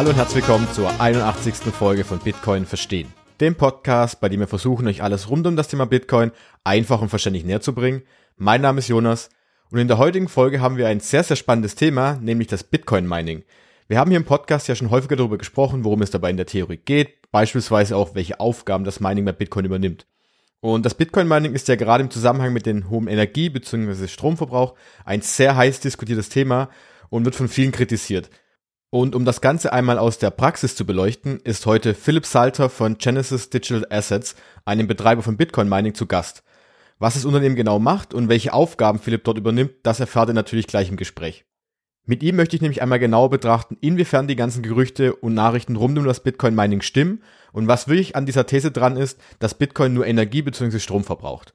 Hallo und herzlich willkommen zur 81. Folge von Bitcoin Verstehen. Dem Podcast, bei dem wir versuchen, euch alles rund um das Thema Bitcoin einfach und verständlich näher zu bringen. Mein Name ist Jonas und in der heutigen Folge haben wir ein sehr, sehr spannendes Thema, nämlich das Bitcoin Mining. Wir haben hier im Podcast ja schon häufiger darüber gesprochen, worum es dabei in der Theorie geht, beispielsweise auch, welche Aufgaben das Mining bei Bitcoin übernimmt. Und das Bitcoin-Mining ist ja gerade im Zusammenhang mit dem hohen Energie- bzw. Stromverbrauch ein sehr heiß diskutiertes Thema und wird von vielen kritisiert. Und um das Ganze einmal aus der Praxis zu beleuchten, ist heute Philipp Salter von Genesis Digital Assets, einem Betreiber von Bitcoin-Mining, zu Gast. Was das Unternehmen genau macht und welche Aufgaben Philipp dort übernimmt, das erfahrt ihr natürlich gleich im Gespräch. Mit ihm möchte ich nämlich einmal genauer betrachten, inwiefern die ganzen Gerüchte und Nachrichten rund um das Bitcoin-Mining stimmen und was wirklich an dieser These dran ist, dass Bitcoin nur Energie bzw. Strom verbraucht.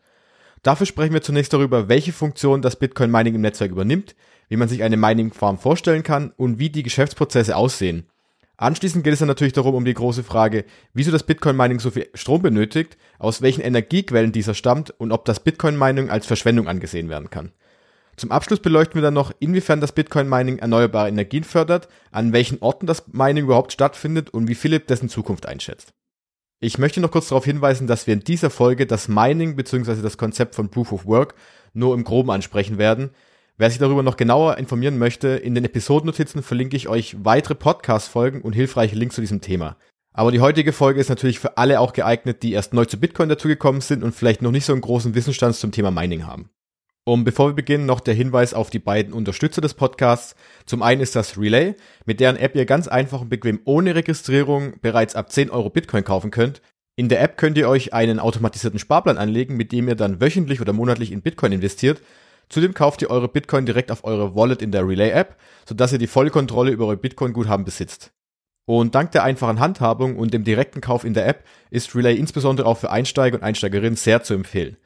Dafür sprechen wir zunächst darüber, welche Funktion das Bitcoin-Mining im Netzwerk übernimmt, wie man sich eine Mining-Farm vorstellen kann und wie die Geschäftsprozesse aussehen. Anschließend geht es dann natürlich darum, um die große Frage, wieso das Bitcoin-Mining so viel Strom benötigt, aus welchen Energiequellen dieser stammt und ob das Bitcoin-Mining als Verschwendung angesehen werden kann. Zum Abschluss beleuchten wir dann noch, inwiefern das Bitcoin-Mining erneuerbare Energien fördert, an welchen Orten das Mining überhaupt stattfindet und wie Philipp dessen Zukunft einschätzt. Ich möchte noch kurz darauf hinweisen, dass wir in dieser Folge das Mining bzw. das Konzept von Proof of Work nur im Groben ansprechen werden. Wer sich darüber noch genauer informieren möchte, in den Episodennotizen verlinke ich euch weitere Podcast-Folgen und hilfreiche Links zu diesem Thema. Aber die heutige Folge ist natürlich für alle auch geeignet, die erst neu zu Bitcoin dazugekommen sind und vielleicht noch nicht so einen großen Wissensstand zum Thema Mining haben. Und bevor wir beginnen, noch der Hinweis auf die beiden Unterstützer des Podcasts. Zum einen ist das Relay, mit deren App ihr ganz einfach und bequem ohne Registrierung bereits ab 10 Euro Bitcoin kaufen könnt. In der App könnt ihr euch einen automatisierten Sparplan anlegen, mit dem ihr dann wöchentlich oder monatlich in Bitcoin investiert. Zudem kauft ihr eure Bitcoin direkt auf eure Wallet in der Relay-App, sodass ihr die volle Kontrolle über eure Bitcoin-Guthaben besitzt. Und dank der einfachen Handhabung und dem direkten Kauf in der App ist Relay insbesondere auch für Einsteiger und Einsteigerinnen sehr zu empfehlen.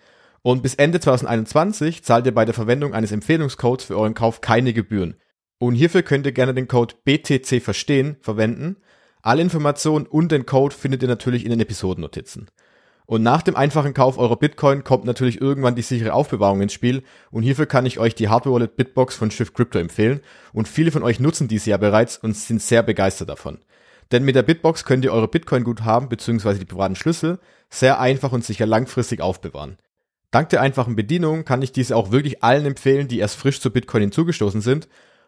Und bis Ende 2021 zahlt ihr bei der Verwendung eines Empfehlungscodes für euren Kauf keine Gebühren. Und hierfür könnt ihr gerne den Code BTC verstehen verwenden. Alle Informationen und den Code findet ihr natürlich in den Episodennotizen. Und nach dem einfachen Kauf eurer Bitcoin kommt natürlich irgendwann die sichere Aufbewahrung ins Spiel und hierfür kann ich euch die Hardware Wallet Bitbox von Shift Crypto empfehlen und viele von euch nutzen diese ja bereits und sind sehr begeistert davon. Denn mit der Bitbox könnt ihr eure Bitcoin-Guthaben bzw. die privaten Schlüssel sehr einfach und sicher langfristig aufbewahren. Dank der einfachen Bedienung kann ich diese auch wirklich allen empfehlen, die erst frisch zu Bitcoin hinzugestoßen sind.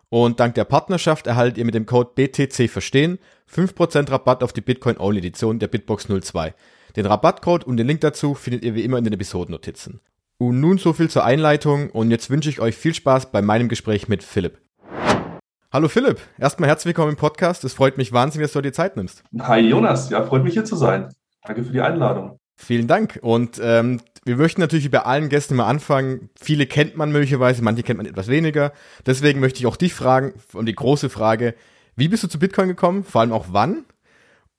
Und dank der Partnerschaft erhaltet ihr mit dem Code BTC verstehen 5% Rabatt auf die Bitcoin-Only-Edition der Bitbox 02. Den Rabattcode und den Link dazu findet ihr wie immer in den Episodennotizen. Und nun so viel zur Einleitung und jetzt wünsche ich euch viel Spaß bei meinem Gespräch mit Philipp. Hallo Philipp, erstmal herzlich willkommen im Podcast. Es freut mich wahnsinnig, dass du dir Zeit nimmst. Hi Jonas, ja, freut mich hier zu sein. Danke für die Einladung. Vielen Dank. Und ähm, wir möchten natürlich wie bei allen Gästen mal anfangen. Viele kennt man möglicherweise, manche kennt man etwas weniger. Deswegen möchte ich auch dich fragen, um die große Frage, wie bist du zu Bitcoin gekommen? Vor allem auch wann?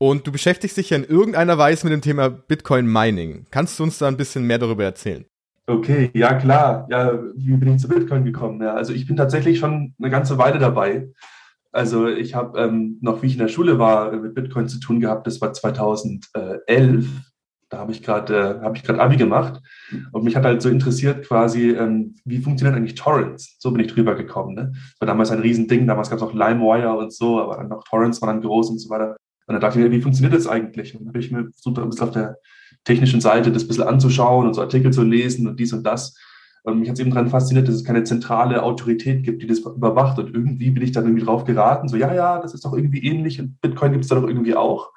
Und du beschäftigst dich ja in irgendeiner Weise mit dem Thema Bitcoin Mining. Kannst du uns da ein bisschen mehr darüber erzählen? Okay, ja klar. Ja, wie bin ich zu Bitcoin gekommen? Ja, also ich bin tatsächlich schon eine ganze Weile dabei. Also ich habe ähm, noch, wie ich in der Schule war, mit Bitcoin zu tun gehabt. Das war 2011 da habe ich gerade äh, habe ich gerade Abi gemacht und mich hat halt so interessiert quasi, ähm, wie funktionieren eigentlich Torrents? So bin ich drüber gekommen. Ne? Das war damals ein Riesending, damals gab es auch LimeWire und so, aber dann noch Torrents waren dann groß und so weiter. Und dann dachte ich mir, wie funktioniert das eigentlich? Und dann habe ich mir versucht, ein bisschen auf der technischen Seite das ein bisschen anzuschauen und so Artikel zu lesen und dies und das. Und mich hat es eben daran fasziniert, dass es keine zentrale Autorität gibt, die das überwacht. Und irgendwie bin ich dann irgendwie drauf geraten, so, ja, ja, das ist doch irgendwie ähnlich und Bitcoin gibt es da doch irgendwie auch.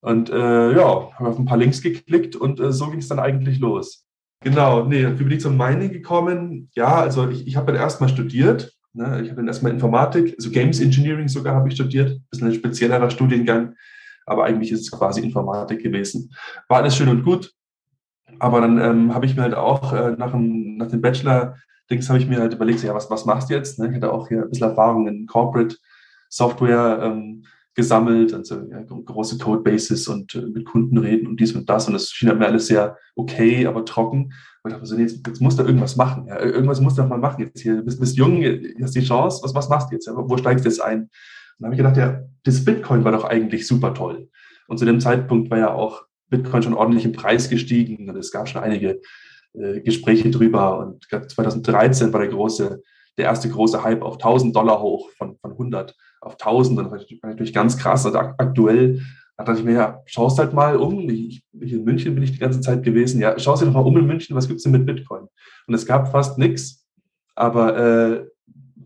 Und äh, ja, habe auf ein paar Links geklickt und äh, so ging es dann eigentlich los. Genau, nee, wie bin ich zum Mining gekommen? Ja, also ich, ich habe dann erstmal studiert. Ne? Ich habe dann erstmal Informatik, also Games Engineering sogar habe ich studiert. Das ist ein speziellerer Studiengang, aber eigentlich ist es quasi Informatik gewesen. War alles schön und gut. Aber dann ähm, habe ich mir halt auch äh, nach, dem, nach dem Bachelor-Dings habe ich mir halt überlegt, ja, was, was machst du jetzt? Ne? Ich hatte auch hier ein bisschen Erfahrung in Corporate Software. Ähm, gesammelt, also ja, große Codebases und äh, mit Kunden reden und dies und das. Und das schien mir alles sehr okay, aber trocken. Und ich dachte so, jetzt, jetzt musst du irgendwas machen. Ja, irgendwas musst du doch mal machen jetzt hier. Du bist, bist jung, hast die Chance. Was, was machst du jetzt? Ja, wo steigst du jetzt ein? Und dann habe ich gedacht, ja, das Bitcoin war doch eigentlich super toll. Und zu dem Zeitpunkt war ja auch Bitcoin schon ordentlich im Preis gestiegen und es gab schon einige äh, Gespräche drüber. Und 2013 war der große, der erste große Hype auf 1000 Dollar hoch von, von 100 auf 1000, dann war ich natürlich ganz krass. Also aktuell da dachte ich mir, ja, schaust halt mal um. Ich, ich, in München bin ich die ganze Zeit gewesen. Ja, schaust dir doch mal um in München, was gibt's denn mit Bitcoin? Und es gab fast nichts. Aber äh,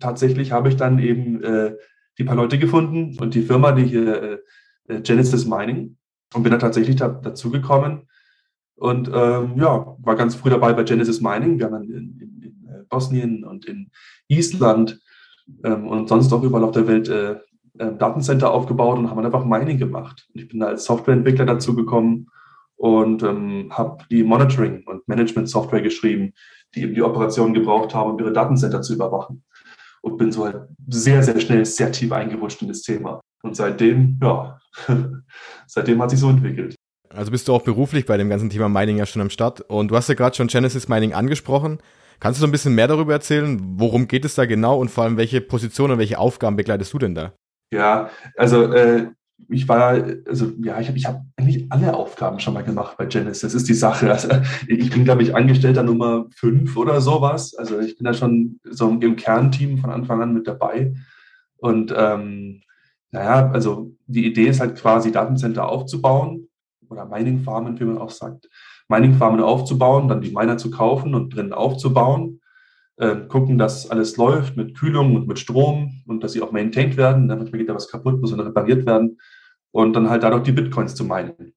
tatsächlich habe ich dann eben äh, die paar Leute gefunden und die Firma, die hier äh, Genesis Mining, und bin da tatsächlich da, dazu gekommen. Und ähm, ja, war ganz früh dabei bei Genesis Mining. Wir haben dann in, in, in äh, Bosnien und in Island ähm, und sonst auch überall auf der Welt äh, äh, Datencenter aufgebaut und haben einfach Mining gemacht. Und ich bin da als Softwareentwickler dazu gekommen und ähm, habe die Monitoring- und Management-Software geschrieben, die eben die Operationen gebraucht haben, um ihre Datencenter zu überwachen. Und bin so halt sehr, sehr schnell sehr tief eingerutscht in das Thema. Und seitdem, ja, seitdem hat sich so entwickelt. Also bist du auch beruflich bei dem ganzen Thema Mining ja schon am Start. Und du hast ja gerade schon Genesis Mining angesprochen. Kannst du so ein bisschen mehr darüber erzählen? Worum geht es da genau und vor allem welche Positionen und welche Aufgaben begleitest du denn da? Ja, also äh, ich war, also ja, ich habe ich hab eigentlich alle Aufgaben schon mal gemacht bei Genesis. Das ist die Sache. Also, ich bin, glaube ich, Angestellter Nummer fünf oder sowas. Also ich bin da schon so im Kernteam von Anfang an mit dabei. Und ähm, naja, also die Idee ist halt quasi Datencenter aufzubauen oder Mining Farmen, wie man auch sagt. Mining Farmen aufzubauen, dann die Miner zu kaufen und drinnen aufzubauen äh, gucken, dass alles läuft mit Kühlung und mit Strom und dass sie auch maintained werden. Manchmal geht da was kaputt, muss dann repariert werden und dann halt dadurch die Bitcoins zu meinen.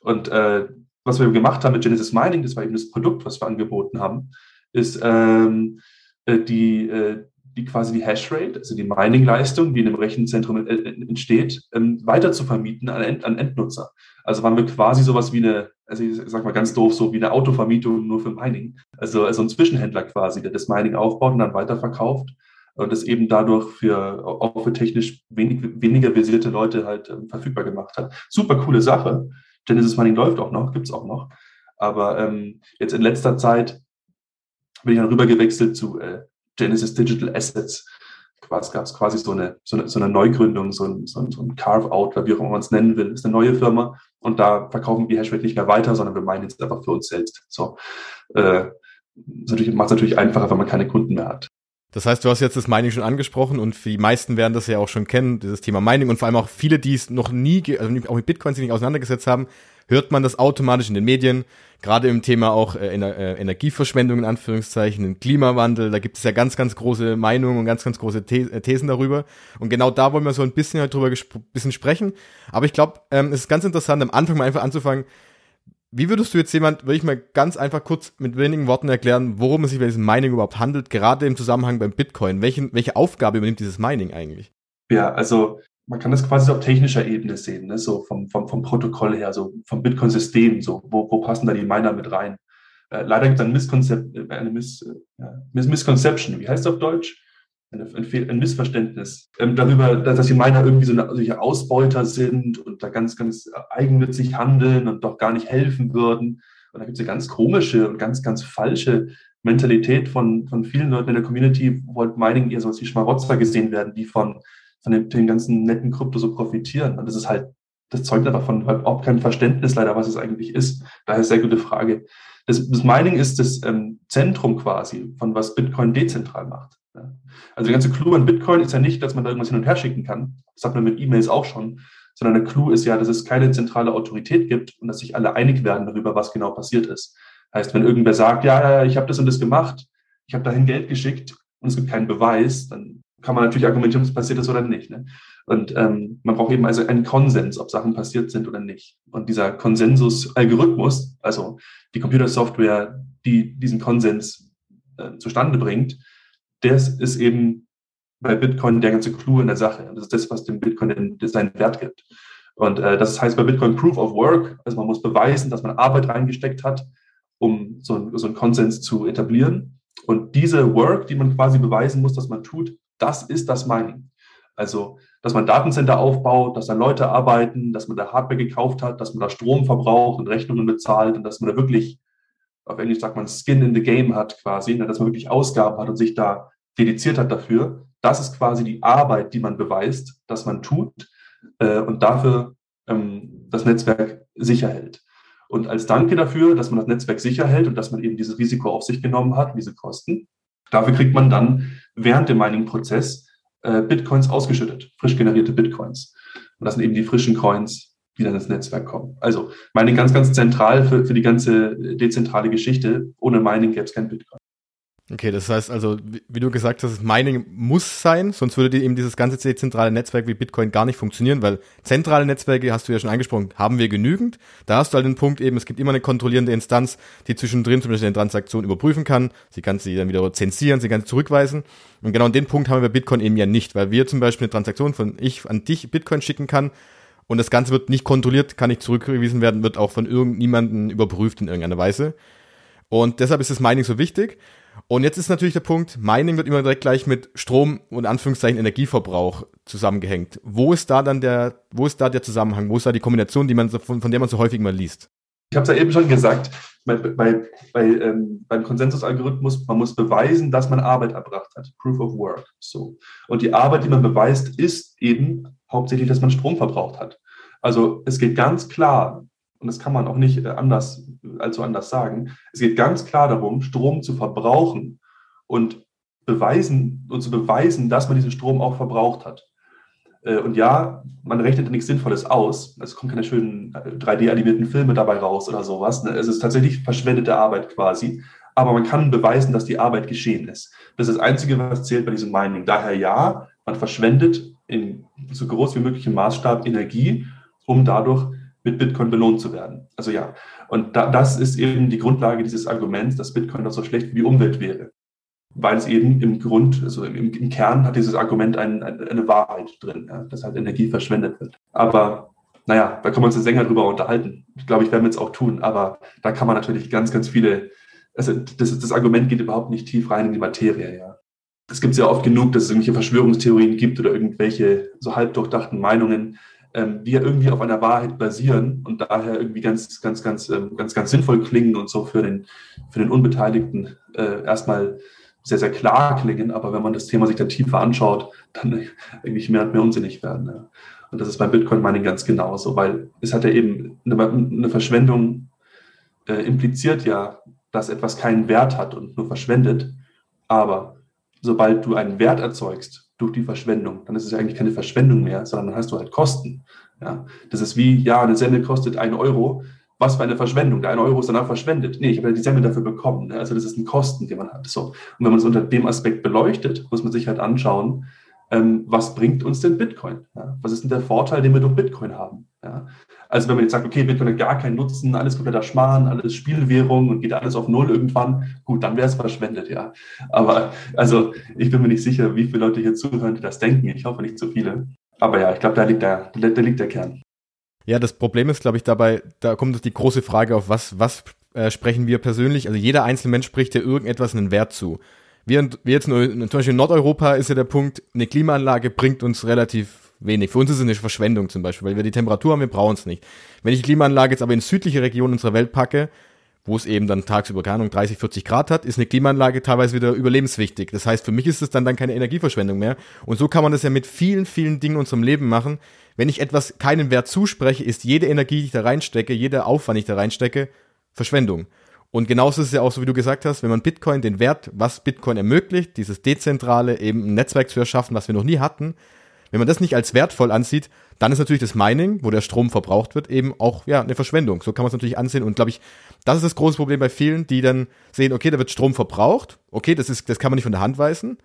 Und äh, was wir gemacht haben mit Genesis Mining, das war eben das Produkt, was wir angeboten haben, ist ähm, äh, die, äh, die quasi die Hashrate, also die Mining-Leistung, die in einem Rechenzentrum äh, entsteht, ähm, weiter zu vermieten an, End, an Endnutzer. Also waren wir quasi sowas wie eine, also ich sag mal ganz doof, so wie eine Autovermietung nur für Mining. Also, also ein Zwischenhändler quasi, der das Mining aufbaut und dann weiterverkauft und das eben dadurch für auch für technisch wenig, weniger versierte Leute halt ähm, verfügbar gemacht hat. Super coole Sache. Genesis Mining läuft auch noch, gibt's auch noch. Aber ähm, jetzt in letzter Zeit bin ich dann rüber gewechselt zu äh, Genesis Digital Assets. Es gab quasi so eine, so eine, so eine Neugründung, so ein, so ein, Carve-out, wie auch immer man es nennen will. Ist eine neue Firma und da verkaufen wir Hashrate nicht mehr weiter, sondern wir meinen jetzt einfach für uns selbst. So, äh, macht es natürlich einfacher, wenn man keine Kunden mehr hat. Das heißt, du hast jetzt das Mining schon angesprochen und die meisten werden das ja auch schon kennen, dieses Thema Mining und vor allem auch viele, die es noch nie, also auch mit Bitcoins sich nicht auseinandergesetzt haben, hört man das automatisch in den Medien, gerade im Thema auch äh, Ener äh, Energieverschwendung in Anführungszeichen, im Klimawandel, da gibt es ja ganz, ganz große Meinungen und ganz, ganz große The äh, Thesen darüber. Und genau da wollen wir so ein bisschen halt drüber bisschen sprechen. Aber ich glaube, ähm, es ist ganz interessant, am Anfang mal einfach anzufangen, wie würdest du jetzt jemand, würde ich mal ganz einfach kurz mit wenigen Worten erklären, worum es sich bei diesem Mining überhaupt handelt, gerade im Zusammenhang beim Bitcoin? Welchen, welche Aufgabe übernimmt dieses Mining eigentlich? Ja, also man kann das quasi auf technischer Ebene sehen, ne? so vom, vom, vom Protokoll her, so vom Bitcoin-System, so wo, wo passen da die Miner mit rein? Äh, leider gibt es ein Misskonzept, äh, eine Miss, äh, Misconception, wie heißt das auf Deutsch? Ein, ein, Missverständnis ähm, darüber, dass, dass die Miner irgendwie so eine, solche Ausbeuter sind und da ganz, ganz eigennützig handeln und doch gar nicht helfen würden. Und da gibt es eine ganz komische und ganz, ganz falsche Mentalität von, von vielen Leuten in der Community, wo halt Mining eher so als wie Schmarotzer gesehen werden, die von von dem, dem ganzen netten Krypto so profitieren. Und das ist halt, das zeugt einfach von überhaupt keinem Verständnis leider, was es eigentlich ist. Daher sehr gute Frage. Das, das Mining ist das ähm, Zentrum quasi, von was Bitcoin dezentral macht. Ja. Also der ganze Clou an Bitcoin ist ja nicht, dass man da irgendwas hin und her schicken kann. Das hat man mit E-Mails auch schon. Sondern der Clou ist ja, dass es keine zentrale Autorität gibt und dass sich alle einig werden darüber, was genau passiert ist. Heißt, wenn irgendwer sagt, ja, ich habe das und das gemacht, ich habe dahin Geld geschickt und es gibt keinen Beweis, dann kann man natürlich argumentieren, ob es passiert ist oder nicht. Ne? Und ähm, man braucht eben also einen Konsens, ob Sachen passiert sind oder nicht. Und dieser Konsensus-Algorithmus, also die Computersoftware, die diesen Konsens äh, zustande bringt, das ist eben bei Bitcoin der ganze Clou in der Sache. Und das ist das, was dem Bitcoin den, seinen Wert gibt. Und äh, das heißt bei Bitcoin Proof of Work, also man muss beweisen, dass man Arbeit reingesteckt hat, um so, so einen Konsens zu etablieren. Und diese Work, die man quasi beweisen muss, dass man tut, das ist das Mining. Also, dass man Datencenter aufbaut, dass da Leute arbeiten, dass man da Hardware gekauft hat, dass man da Strom verbraucht und Rechnungen bezahlt und dass man da wirklich, auf Englisch sagt man, Skin in the Game hat quasi, ne, dass man wirklich Ausgaben hat und sich da dediziert hat dafür. Das ist quasi die Arbeit, die man beweist, dass man tut äh, und dafür ähm, das Netzwerk sicher hält. Und als Danke dafür, dass man das Netzwerk sicher hält und dass man eben dieses Risiko auf sich genommen hat, diese Kosten, dafür kriegt man dann während dem Mining-Prozess äh, Bitcoins ausgeschüttet, frisch generierte Bitcoins. Und das sind eben die frischen Coins, die dann ins Netzwerk kommen. Also Mining ganz, ganz zentral für, für die ganze dezentrale Geschichte. Ohne Mining gäbe es kein Bitcoin. Okay, das heißt also, wie du gesagt hast, Mining muss sein, sonst würde eben dieses ganze dezentrale Netzwerk wie Bitcoin gar nicht funktionieren, weil zentrale Netzwerke, hast du ja schon angesprochen, haben wir genügend. Da hast du halt den Punkt eben, es gibt immer eine kontrollierende Instanz, die zwischendrin zum Beispiel eine Transaktion überprüfen kann. Sie kann sie dann wieder zensieren, sie kann sie zurückweisen. Und genau den Punkt haben wir bei Bitcoin eben ja nicht, weil wir zum Beispiel eine Transaktion von ich an dich Bitcoin schicken kann und das Ganze wird nicht kontrolliert, kann nicht zurückgewiesen werden, wird auch von irgendjemandem überprüft in irgendeiner Weise. Und deshalb ist das Mining so wichtig. Und jetzt ist natürlich der Punkt, Mining wird immer direkt gleich mit Strom und Anführungszeichen Energieverbrauch zusammengehängt. Wo ist da dann der, wo ist da der Zusammenhang? Wo ist da die Kombination, die man so, von, von der man so häufig mal liest? Ich habe es ja eben schon gesagt, bei, bei, bei ähm, beim Konsensusalgorithmus, man muss beweisen, dass man Arbeit erbracht hat. Proof of Work. So. Und die Arbeit, die man beweist, ist eben hauptsächlich, dass man Strom verbraucht hat. Also es geht ganz klar, und das kann man auch nicht äh, anders, allzu anders sagen, es geht ganz klar darum, Strom zu verbrauchen und beweisen und zu beweisen, dass man diesen Strom auch verbraucht hat. Äh, und ja, man rechnet nichts Sinnvolles aus. Es kommen keine schönen 3D-animierten äh, Filme dabei raus oder sowas. Ne? Es ist tatsächlich verschwendete Arbeit quasi. Aber man kann beweisen, dass die Arbeit geschehen ist. Das ist das Einzige, was zählt bei diesem Mining. Daher ja, man verschwendet in so groß wie möglichem Maßstab Energie, um dadurch mit Bitcoin belohnt zu werden. Also ja, und da, das ist eben die Grundlage dieses Arguments, dass Bitcoin doch so schlecht wie die Umwelt wäre. Weil es eben im Grund, also im, im Kern hat dieses Argument ein, ein, eine Wahrheit drin, ja, dass halt Energie verschwendet wird. Aber naja, da kann man uns den Sänger drüber unterhalten. Ich glaube, ich werde es auch tun, aber da kann man natürlich ganz, ganz viele, also das, das Argument geht überhaupt nicht tief rein in die Materie, ja. Es gibt ja oft genug, dass es irgendwelche Verschwörungstheorien gibt oder irgendwelche so halb durchdachten Meinungen, ähm, die ja irgendwie auf einer Wahrheit basieren und daher irgendwie ganz, ganz, ganz, ähm, ganz, ganz sinnvoll klingen und so für den, für den Unbeteiligten äh, erstmal sehr, sehr klar klingen, aber wenn man das Thema sich dann tiefer anschaut, dann eigentlich mehr und mehr unsinnig werden. Ja. Und das ist beim Bitcoin-Mining ganz genauso, weil es hat ja eben eine, eine Verschwendung äh, impliziert ja, dass etwas keinen Wert hat und nur verschwendet. Aber sobald du einen Wert erzeugst, durch die Verschwendung. Dann ist es ja eigentlich keine Verschwendung mehr, sondern dann hast du halt Kosten. Ja, das ist wie, ja, eine Semmel kostet einen Euro. Was für eine Verschwendung. Der eine Euro ist danach verschwendet. Nee, ich habe ja die Semmel dafür bekommen. Ne? Also das ist ein Kosten, den man hat. So. Und wenn man es unter dem Aspekt beleuchtet, muss man sich halt anschauen, ähm, was bringt uns denn Bitcoin? Ja? Was ist denn der Vorteil, den wir durch Bitcoin haben? Ja? Also wenn man jetzt sagt, okay, Bitcoin hat gar keinen Nutzen, alles kompletter Schmarrn, alles Spielwährung und geht alles auf Null irgendwann, gut, dann wäre es verschwendet, ja. Aber also ich bin mir nicht sicher, wie viele Leute hier zuhören, die das denken. Ich hoffe nicht so viele. Aber ja, ich glaube, da liegt der, da liegt der Kern. Ja, das Problem ist, glaube ich, dabei, da kommt die große Frage auf, was, was äh, sprechen wir persönlich? Also jeder einzelne Mensch spricht ja irgendetwas einen Wert zu. Wir, wir jetzt nur, zum Beispiel in Nordeuropa ist ja der Punkt, eine Klimaanlage bringt uns relativ wenig. Für uns ist es eine Verschwendung zum Beispiel, weil wir die Temperatur haben, wir brauchen es nicht. Wenn ich die Klimaanlage jetzt aber in südliche Regionen unserer Welt packe, wo es eben dann tagsüber, keine Ahnung, 30, 40 Grad hat, ist eine Klimaanlage teilweise wieder überlebenswichtig. Das heißt, für mich ist es dann, dann keine Energieverschwendung mehr. Und so kann man das ja mit vielen, vielen Dingen in unserem Leben machen. Wenn ich etwas keinen Wert zuspreche, ist jede Energie, die ich da reinstecke, jeder Aufwand, den ich da reinstecke, Verschwendung. Und genauso ist es ja auch so, wie du gesagt hast, wenn man Bitcoin, den Wert, was Bitcoin ermöglicht, dieses dezentrale, eben ein Netzwerk zu erschaffen, was wir noch nie hatten, wenn man das nicht als wertvoll ansieht, dann ist natürlich das Mining, wo der Strom verbraucht wird, eben auch ja eine Verschwendung. So kann man es natürlich ansehen und glaube ich, das ist das große Problem bei vielen, die dann sehen, okay, da wird Strom verbraucht, okay, das ist das kann man nicht von der Hand weisen,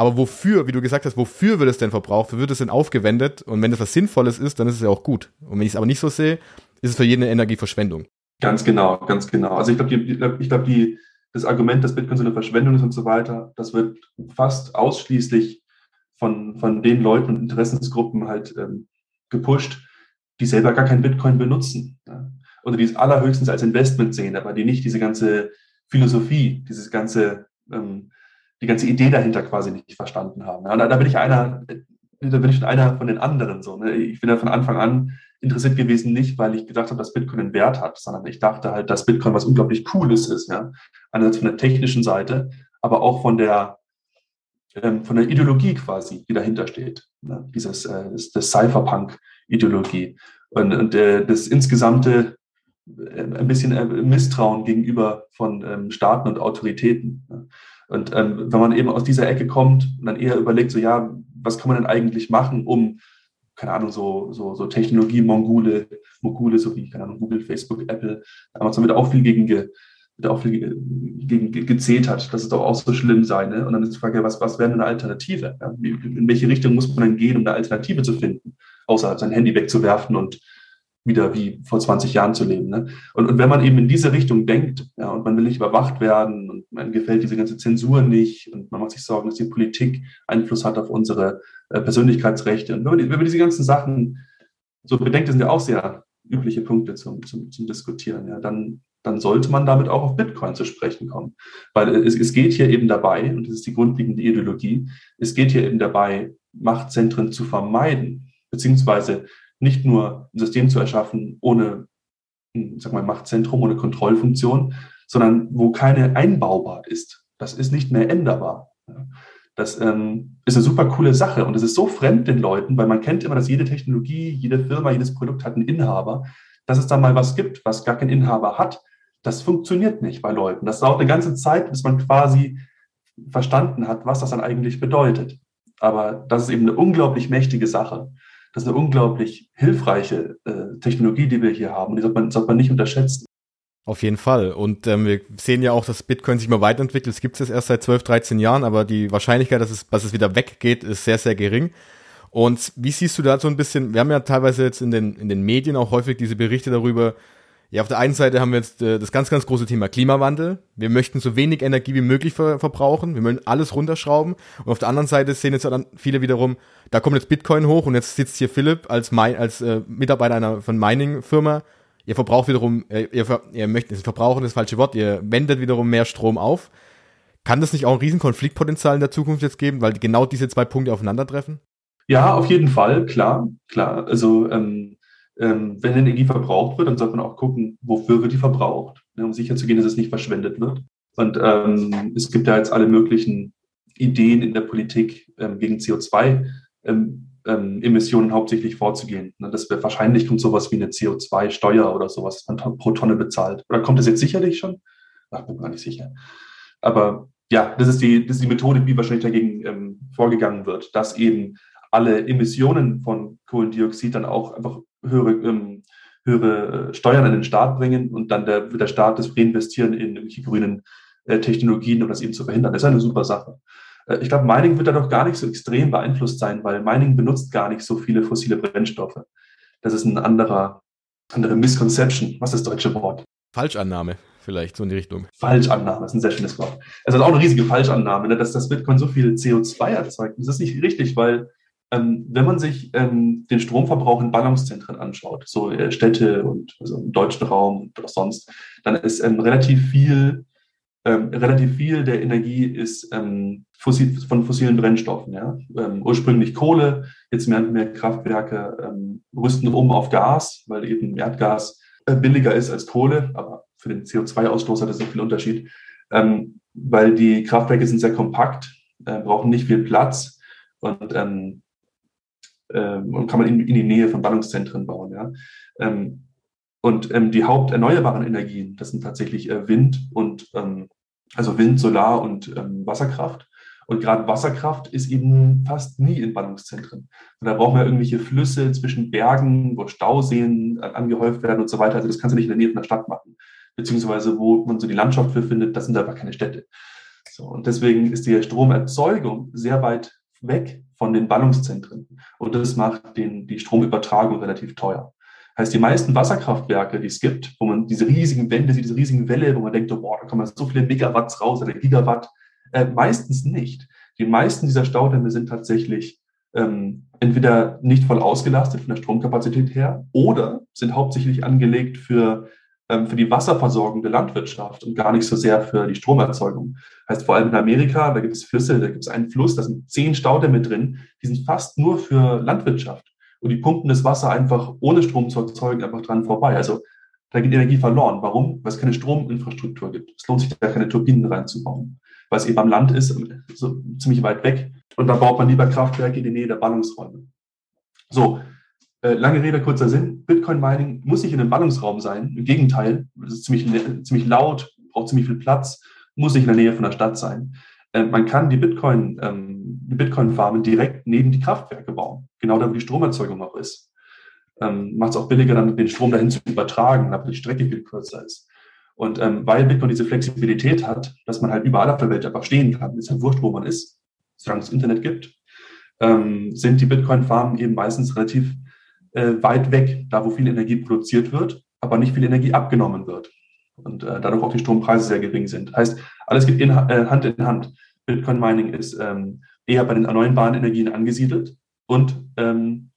aber wofür, wie du gesagt hast, wofür wird es denn verbraucht? Wofür wird es denn aufgewendet? Und wenn das was Sinnvolles ist, dann ist es ja auch gut. Und wenn ich es aber nicht so sehe, ist es für jeden eine Energieverschwendung. Ganz genau, ganz genau. Also ich glaube, ich glaube, glaub, die, das Argument, dass Bitcoin so eine Verschwendung ist und so weiter, das wird fast ausschließlich von, von den Leuten und Interessensgruppen halt ähm, gepusht, die selber gar kein Bitcoin benutzen. Ja? Oder die es allerhöchstens als Investment sehen, aber die nicht diese ganze Philosophie, dieses ganze, ähm, die ganze Idee dahinter quasi nicht verstanden haben. Ja? Da, da bin ich einer, da bin ich einer von den anderen so. Ne? Ich bin ja von Anfang an interessiert gewesen, nicht weil ich gedacht habe, dass Bitcoin einen Wert hat, sondern ich dachte halt, dass Bitcoin was unglaublich Cooles ist. Ja? Einerseits von der technischen Seite, aber auch von der von der Ideologie quasi, die dahinter steht. Ne? Dieses, äh, das, das Cypherpunk-Ideologie. Und, und äh, das insgesamte äh, ein bisschen äh, Misstrauen gegenüber von ähm, Staaten und Autoritäten. Ne? Und ähm, wenn man eben aus dieser Ecke kommt und dann eher überlegt, so ja, was kann man denn eigentlich machen, um, keine Ahnung, so, so, so Technologie-Mongule, Mogule, so wie, keine Ahnung, Google, Facebook, Apple, Amazon wird auch viel gegen, ge, auch viel gegen ge, gezählt hat, dass es doch auch so schlimm sei. Ne? Und dann ist die Frage, was, was wäre eine Alternative? Ja? In welche Richtung muss man dann gehen, um eine Alternative zu finden, außer sein Handy wegzuwerfen und wieder wie vor 20 Jahren zu leben. Ne? Und, und wenn man eben in diese Richtung denkt, ja, und man will nicht überwacht werden und man gefällt diese ganze Zensur nicht und man macht sich Sorgen, dass die Politik Einfluss hat auf unsere äh, Persönlichkeitsrechte. Und wenn man, wenn man diese ganzen Sachen so bedenkt, das sind ja auch sehr übliche Punkte zum, zum, zum Diskutieren, ja, dann, dann sollte man damit auch auf Bitcoin zu sprechen kommen. Weil es, es geht hier eben dabei, und das ist die grundlegende Ideologie, es geht hier eben dabei, Machtzentren zu vermeiden, beziehungsweise nicht nur ein System zu erschaffen ohne, hm, sag mal, Machtzentrum, ohne Kontrollfunktion, sondern wo keine einbaubar ist. Das ist nicht mehr änderbar. Das ähm, ist eine super coole Sache und es ist so fremd den Leuten, weil man kennt immer, dass jede Technologie, jede Firma, jedes Produkt hat einen Inhaber. Dass es da mal was gibt, was gar keinen Inhaber hat, das funktioniert nicht bei Leuten. Das dauert eine ganze Zeit, bis man quasi verstanden hat, was das dann eigentlich bedeutet. Aber das ist eben eine unglaublich mächtige Sache. Das ist eine unglaublich hilfreiche äh, Technologie, die wir hier haben. Die sollte man, sollte man nicht unterschätzen. Auf jeden Fall. Und ähm, wir sehen ja auch, dass Bitcoin sich mal weiterentwickelt. Es gibt es erst seit 12, 13 Jahren, aber die Wahrscheinlichkeit, dass es, dass es wieder weggeht, ist sehr, sehr gering. Und wie siehst du da so ein bisschen, wir haben ja teilweise jetzt in den, in den Medien auch häufig diese Berichte darüber, ja, auf der einen Seite haben wir jetzt äh, das ganz, ganz große Thema Klimawandel. Wir möchten so wenig Energie wie möglich ver verbrauchen. Wir wollen alles runterschrauben. Und auf der anderen Seite sehen jetzt dann viele wiederum, da kommt jetzt Bitcoin hoch und jetzt sitzt hier Philipp als, als äh, Mitarbeiter einer von Mining-Firma. Ihr verbraucht wiederum, äh, ihr, ver ihr möchtet, verbrauchen das falsche Wort, ihr wendet wiederum mehr Strom auf. Kann das nicht auch ein Riesenkonfliktpotenzial in der Zukunft jetzt geben, weil genau diese zwei Punkte aufeinandertreffen? Ja, auf jeden Fall, klar, klar. Also ähm, ähm, wenn Energie verbraucht wird, dann sollte man auch gucken, wofür wird die verbraucht, ne, um sicherzugehen, dass es nicht verschwendet wird. Und ähm, es gibt ja jetzt alle möglichen Ideen in der Politik ähm, gegen CO2. Ähm, ähm, hauptsächlich vorzugehen. Ne, das wäre wahrscheinlich kommt sowas wie eine CO2-Steuer oder sowas, was man pro Tonne bezahlt. Oder kommt das jetzt sicherlich schon? Ach, bin mir nicht sicher. Aber ja, das ist die, das ist die Methode, wie wahrscheinlich dagegen ähm, vorgegangen wird, dass eben alle Emissionen von Kohlendioxid dann auch einfach höhere, ähm, höhere Steuern an den Staat bringen und dann der, der Staat das reinvestieren in irgendwelche grünen äh, Technologien, um das eben zu verhindern. Das ist eine super Sache. Äh, ich glaube, Mining wird da doch gar nicht so extrem beeinflusst sein, weil Mining benutzt gar nicht so viele fossile Brennstoffe. Das ist ein anderer, andere Misconception. Was ist das deutsche Wort? Falschannahme, vielleicht so in die Richtung. Falschannahme, das ist ein sehr schönes Wort. Es ist auch eine riesige Falschannahme, ne, dass das Bitcoin so viel CO2 erzeugt. Das ist nicht richtig, weil ähm, wenn man sich ähm, den Stromverbrauch in Ballungszentren anschaut, so äh, Städte und also im deutschen Raum und auch sonst, dann ist ähm, relativ viel, ähm, relativ viel der Energie ist ähm, fossil, von fossilen Brennstoffen. Ja? Ähm, ursprünglich Kohle, jetzt mehr und mehr Kraftwerke rüsten um auf Gas, weil eben Erdgas äh, billiger ist als Kohle, aber für den CO2-Ausstoß hat das nicht viel Unterschied, weil die Kraftwerke sind sehr kompakt, äh, brauchen nicht viel Platz und ähm, und kann man in, in, die Nähe von Ballungszentren bauen. Ja? Ähm, und ähm, die haupterneuerbaren Energien, das sind tatsächlich äh, Wind und ähm, also Wind, Solar und ähm, Wasserkraft. Und gerade Wasserkraft ist eben fast nie in Ballungszentren. Und da brauchen wir irgendwelche Flüsse zwischen Bergen, wo Stauseen äh, angehäuft werden und so weiter. Also das kannst du nicht in der Nähe von der Stadt machen. Beziehungsweise wo man so die Landschaft für findet, das sind einfach keine Städte. So, und deswegen ist die Stromerzeugung sehr weit weg von den Ballungszentren. Und das macht den, die Stromübertragung relativ teuer. Heißt, die meisten Wasserkraftwerke, die es gibt, wo man diese riesigen Wände sieht, diese riesigen Welle, wo man denkt, oh, boah, da kommen so viele Megawatts raus oder Gigawatt, äh, meistens nicht. Die meisten dieser Staudämme sind tatsächlich ähm, entweder nicht voll ausgelastet von der Stromkapazität her oder sind hauptsächlich angelegt für für die Wasserversorgung der Landwirtschaft und gar nicht so sehr für die Stromerzeugung. Heißt vor allem in Amerika, da gibt es Flüsse, da gibt es einen Fluss, da sind zehn Staudämme drin, die sind fast nur für Landwirtschaft. Und die pumpen das Wasser einfach ohne Strom zu erzeugen einfach dran vorbei. Also da geht Energie verloren. Warum? Weil es keine Strominfrastruktur gibt. Es lohnt sich da keine Turbinen reinzubauen, weil es eben am Land ist, so ziemlich weit weg. Und da baut man lieber Kraftwerke in die Nähe der Ballungsräume. So, lange Rede, kurzer Sinn. Bitcoin Mining muss nicht in einem Ballungsraum sein. Im Gegenteil, es ist ziemlich, ziemlich laut, braucht ziemlich viel Platz, muss nicht in der Nähe von der Stadt sein. Äh, man kann die Bitcoin, ähm, die Bitcoin-Farmen direkt neben die Kraftwerke bauen, genau da, wo die Stromerzeugung auch ist. Ähm, Macht es auch billiger, dann den Strom dahin zu übertragen, damit die Strecke viel kürzer ist. Und ähm, weil Bitcoin diese Flexibilität hat, dass man halt überall auf der Welt einfach stehen kann, ist halt wurscht, wo man ist, solange es Internet gibt, ähm, sind die Bitcoin-Farmen eben meistens relativ äh, weit weg, da wo viel Energie produziert wird, aber nicht viel Energie abgenommen wird. Und äh, dadurch auch die Strompreise sehr gering sind. Heißt, alles geht in, äh, Hand in Hand. Bitcoin Mining ist ähm, eher bei den erneuerbaren Energien angesiedelt und ähm,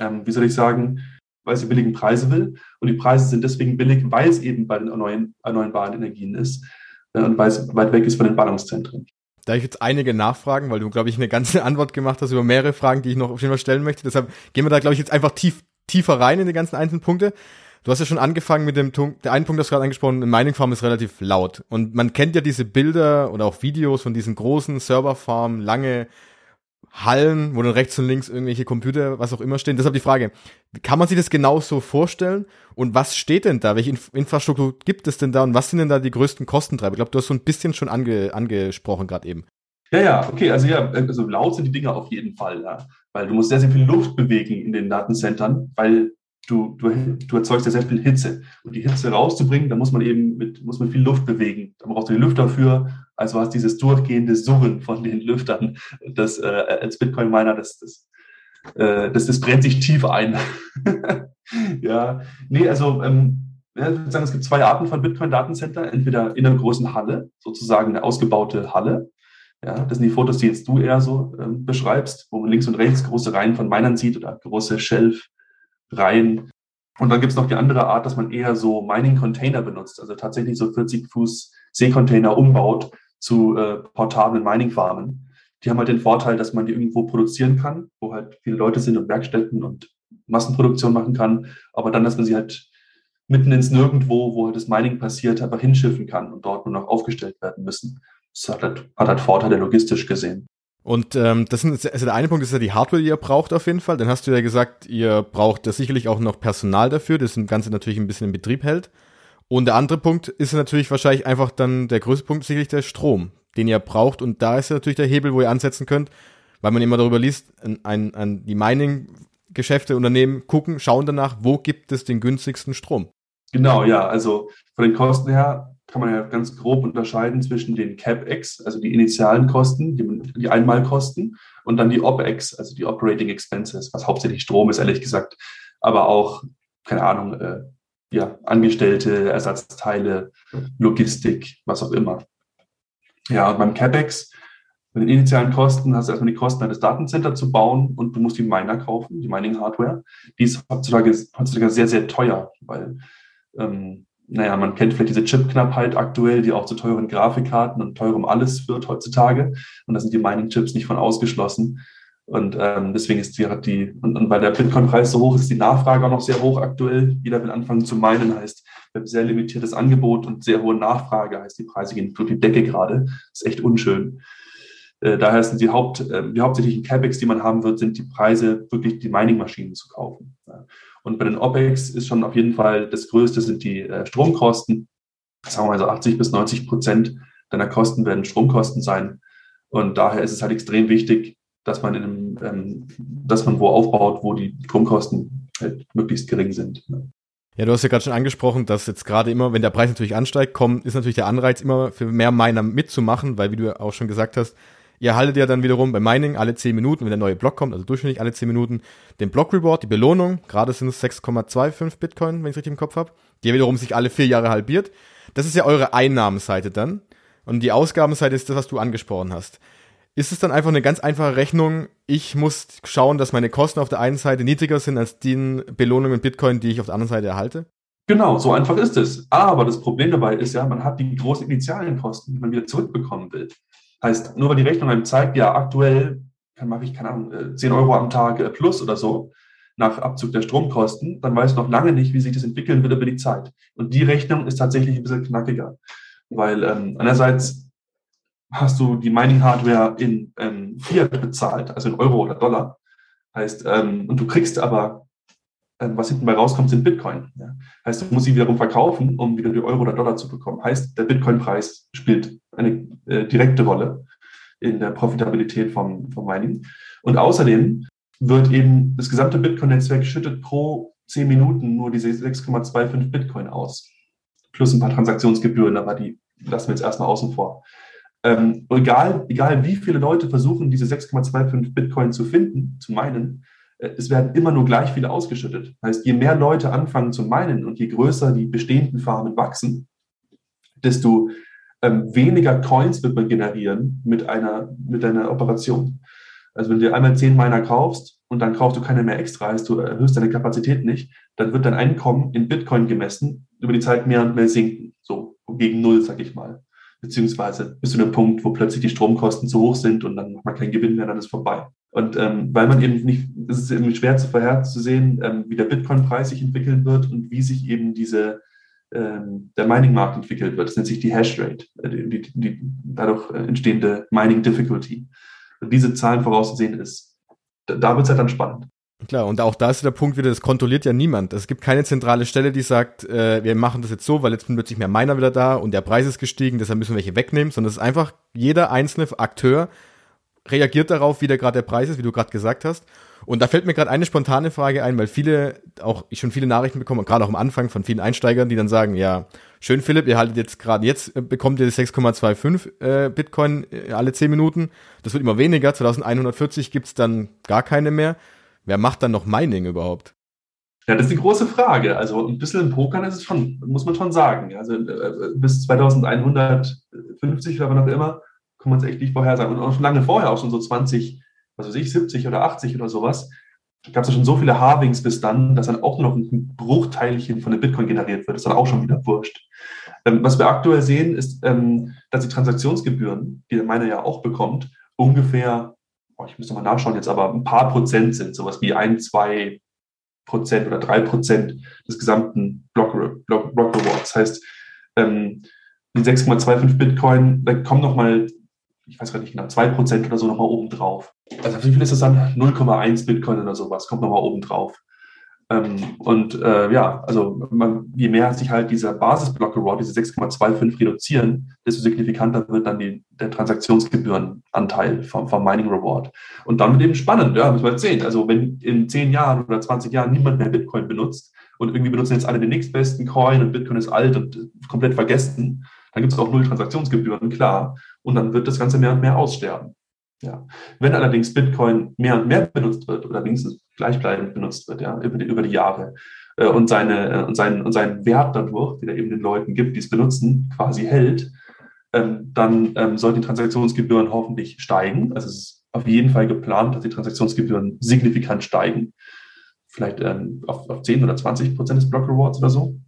ähm, wie soll ich sagen, weil sie billigen Preise will. Und die Preise sind deswegen billig, weil es eben bei den erneuerbaren Energien ist äh, und weil es weit weg ist von den Ballungszentren. Da ich jetzt einige Nachfragen, weil du, glaube ich, eine ganze Antwort gemacht hast über mehrere Fragen, die ich noch auf jeden Fall stellen möchte. Deshalb gehen wir da, glaube ich, jetzt einfach tief, tiefer rein in die ganzen einzelnen Punkte. Du hast ja schon angefangen mit dem Punkt, der einen Punkt, das gerade angesprochen, Mining Farm ist relativ laut. Und man kennt ja diese Bilder oder auch Videos von diesen großen Serverfarmen, lange Hallen, wo dann rechts und links irgendwelche Computer, was auch immer stehen. Deshalb die Frage, kann man sich das genau so vorstellen? Und was steht denn da? Welche Inf Infrastruktur gibt es denn da? Und was sind denn da die größten Kostentreiber? Ich glaube, du hast so ein bisschen schon ange angesprochen gerade eben. Ja, ja, okay, also ja, also laut sind die Dinger auf jeden Fall, ja. Weil du musst sehr, sehr viel Luft bewegen in den Datencentern, weil du, du, du erzeugst ja sehr viel Hitze. Und die Hitze rauszubringen, da muss man eben mit, muss man viel Luft bewegen. Da brauchst du die Lüfter für. Also hast dieses durchgehende Surren von den Lüftern, das äh, als Bitcoin-Miner, das, das, äh, das, das brennt sich tief ein. ja, nee, also ähm, ich würde sagen, es gibt zwei Arten von Bitcoin-Datencenter. Entweder in einer großen Halle, sozusagen eine ausgebaute Halle. Ja, das sind die Fotos, die jetzt du eher so ähm, beschreibst, wo man links und rechts große Reihen von Minern sieht oder große Shelf, rein. Und dann gibt es noch die andere Art, dass man eher so Mining-Container benutzt, also tatsächlich so 40 Fuß Seekontainer umbaut zu äh, portablen Mining-Farmen. Die haben halt den Vorteil, dass man die irgendwo produzieren kann, wo halt viele Leute sind und Werkstätten und Massenproduktion machen kann, aber dann, dass man sie halt mitten ins Nirgendwo, wo halt das Mining passiert, einfach hinschiffen kann und dort nur noch aufgestellt werden müssen. Das hat halt, hat halt Vorteile logistisch gesehen. Und ähm, das ist also der eine Punkt ist ja die Hardware, die ihr braucht auf jeden Fall. Dann hast du ja gesagt, ihr braucht ja sicherlich auch noch Personal dafür, das das Ganze natürlich ein bisschen in Betrieb hält. Und der andere Punkt ist natürlich wahrscheinlich einfach dann der größte Punkt sicherlich der Strom, den ihr braucht. Und da ist natürlich der Hebel, wo ihr ansetzen könnt, weil man immer darüber liest, an, an, an die Mining-Geschäfte, Unternehmen gucken, schauen danach, wo gibt es den günstigsten Strom. Genau, ja. Also von den Kosten her kann man ja ganz grob unterscheiden zwischen den CapEx, also die initialen Kosten, die, die Einmalkosten, und dann die OpEx, also die Operating Expenses, was hauptsächlich Strom ist, ehrlich gesagt, aber auch, keine Ahnung, äh, ja, Angestellte, Ersatzteile, Logistik, was auch immer. Ja, und beim CapEx, bei den initialen Kosten hast du erstmal die Kosten, das Datencenter zu bauen und du musst die Miner kaufen, die Mining-Hardware. Die ist heutzutage, heutzutage sehr, sehr teuer, weil ähm, naja, man kennt vielleicht diese Chipknappheit aktuell, die auch zu teuren Grafikkarten und teurem alles führt heutzutage. Und da sind die Mining-Chips nicht von ausgeschlossen. Und ähm, deswegen ist die, die und, und weil der Bitcoin-Preis so hoch ist, ist die Nachfrage auch noch sehr hoch aktuell. Jeder will anfangen zu meinen, heißt, wir haben sehr limitiertes Angebot und sehr hohe Nachfrage, heißt, die Preise gehen durch die Decke gerade. Das ist echt unschön. Äh, daher sind die, Haupt, äh, die hauptsächlichen CapEx, die man haben wird, sind die Preise, wirklich die Mining-Maschinen zu kaufen. Ja. Und bei den OPEX ist schon auf jeden Fall das Größte sind die äh, Stromkosten. Sagen wir mal so 80 bis 90 Prozent deiner Kosten werden Stromkosten sein. Und daher ist es halt extrem wichtig, dass man in einem, ähm, dass man wo aufbaut, wo die Stromkosten halt möglichst gering sind. Ne? Ja, du hast ja gerade schon angesprochen, dass jetzt gerade immer, wenn der Preis natürlich ansteigt, kommt, ist natürlich der Anreiz immer für mehr Miner mitzumachen, weil wie du auch schon gesagt hast, Ihr haltet ja dann wiederum bei Mining alle 10 Minuten, wenn der neue Block kommt, also durchschnittlich alle 10 Minuten, den Block Reward, die Belohnung. Gerade sind es 6,25 Bitcoin, wenn ich es richtig im Kopf habe. Die wiederum sich alle vier Jahre halbiert. Das ist ja eure Einnahmenseite dann. Und die Ausgabenseite ist das, was du angesprochen hast. Ist es dann einfach eine ganz einfache Rechnung? Ich muss schauen, dass meine Kosten auf der einen Seite niedriger sind als die Belohnungen Bitcoin, die ich auf der anderen Seite erhalte? Genau, so einfach ist es. Aber das Problem dabei ist ja, man hat die großen initialen Kosten, die man wieder zurückbekommen will. Heißt, nur weil die Rechnung einem zeigt, ja, aktuell mache ich, keine Ahnung, 10 äh, Euro am Tag äh, plus oder so, nach Abzug der Stromkosten, dann weiß noch lange nicht, wie sich das entwickeln wird über die Zeit. Und die Rechnung ist tatsächlich ein bisschen knackiger. Weil ähm, einerseits hast du die Mining-Hardware in ähm, Fiat bezahlt, also in Euro oder Dollar. Heißt, ähm, und du kriegst aber, ähm, was hinten bei rauskommt, sind Bitcoin. Ja? Heißt, du musst sie wiederum verkaufen, um wieder die Euro oder Dollar zu bekommen. Heißt, der Bitcoin-Preis spielt eine äh, direkte Rolle in der Profitabilität vom, vom Mining. Und außerdem wird eben das gesamte Bitcoin-Netzwerk schüttet pro 10 Minuten nur diese 6,25 Bitcoin aus. Plus ein paar Transaktionsgebühren, aber die lassen wir jetzt erstmal außen vor. Ähm, egal, egal wie viele Leute versuchen, diese 6,25 Bitcoin zu finden, zu meinen, äh, es werden immer nur gleich viele ausgeschüttet. Das heißt, je mehr Leute anfangen zu meinen und je größer die bestehenden Farmen wachsen, desto ähm, weniger Coins wird man generieren mit einer, mit einer Operation. Also wenn du einmal zehn Miner kaufst und dann kaufst du keine mehr extra, heißt du erhöhst deine Kapazität nicht, dann wird dein Einkommen in Bitcoin gemessen über die Zeit mehr und mehr sinken. So gegen Null, sag ich mal. Beziehungsweise bis zu einem Punkt, wo plötzlich die Stromkosten zu hoch sind und dann macht man keinen Gewinn mehr, dann ist vorbei. Und ähm, weil man eben nicht, es ist eben schwer zu vorherzusehen, ähm, wie der Bitcoin-Preis sich entwickeln wird und wie sich eben diese ähm, der Mining-Markt entwickelt wird. Das nennt sich die Hashrate, äh, die, die, die dadurch äh, entstehende Mining Difficulty. Und diese Zahlen vorauszusehen ist, da, da wird es halt dann spannend. Klar, und auch da ist der Punkt wieder, das kontrolliert ja niemand. Es gibt keine zentrale Stelle, die sagt, äh, wir machen das jetzt so, weil jetzt sind plötzlich mehr Miner wieder da und der Preis ist gestiegen, deshalb müssen wir welche wegnehmen, sondern es ist einfach, jeder einzelne Akteur reagiert darauf, wie der gerade der Preis ist, wie du gerade gesagt hast. Und da fällt mir gerade eine spontane Frage ein, weil viele, auch ich schon viele Nachrichten bekomme, gerade auch am Anfang von vielen Einsteigern, die dann sagen, ja, schön Philipp, ihr haltet jetzt gerade jetzt, äh, bekommt ihr 6,25 äh, Bitcoin äh, alle 10 Minuten. Das wird immer weniger, 2140 gibt's dann gar keine mehr. Wer macht dann noch Mining überhaupt? Ja, das ist die große Frage. Also ein bisschen im Pokern ist es schon, muss man schon sagen. Also äh, bis 2150 oder wann auch immer, kann man es echt nicht vorhersagen. Und auch schon lange vorher, auch schon so 20, was weiß ich, 70 oder 80 oder sowas, gab es ja schon so viele Harvings bis dann, dass dann auch noch ein Bruchteilchen von dem Bitcoin generiert wird. Das ist dann auch schon wieder wurscht. Ähm, was wir aktuell sehen, ist, ähm, dass die Transaktionsgebühren, die der Miner ja auch bekommt, ungefähr, ich müsste mal nachschauen jetzt, aber ein paar Prozent sind, sowas wie ein, zwei Prozent oder drei Prozent des gesamten Block, Block, Block Rewards. Das heißt, ähm, die 6,25 Bitcoin, da kommen nochmal ich weiß gar nicht genau, 2% oder so nochmal oben drauf. Also wie viel ist das dann? 0,1 Bitcoin oder sowas, kommt nochmal oben drauf. Ähm, und äh, ja, also man, je mehr sich halt dieser Basisblock Reward, diese 6,25 reduzieren, desto signifikanter wird dann die, der Transaktionsgebührenanteil vom, vom Mining Reward. Und dann wird eben spannend, ja, müssen wir jetzt sehen. Also wenn in 10 Jahren oder 20 Jahren niemand mehr Bitcoin benutzt und irgendwie benutzen jetzt alle den nächstbesten Coin und Bitcoin ist alt und komplett vergessen, dann gibt es auch null Transaktionsgebühren, klar. Und dann wird das Ganze mehr und mehr aussterben. Ja. Wenn allerdings Bitcoin mehr und mehr benutzt wird oder wenigstens gleichbleibend benutzt wird, ja, über die, über die Jahre äh, und, seine, äh, und, seinen, und seinen Wert dadurch, den er eben den Leuten gibt, die es benutzen, quasi hält, ähm, dann ähm, sollten die Transaktionsgebühren hoffentlich steigen. Also es ist auf jeden Fall geplant, dass die Transaktionsgebühren signifikant steigen. Vielleicht ähm, auf, auf 10 oder 20 Prozent des Block Rewards oder so.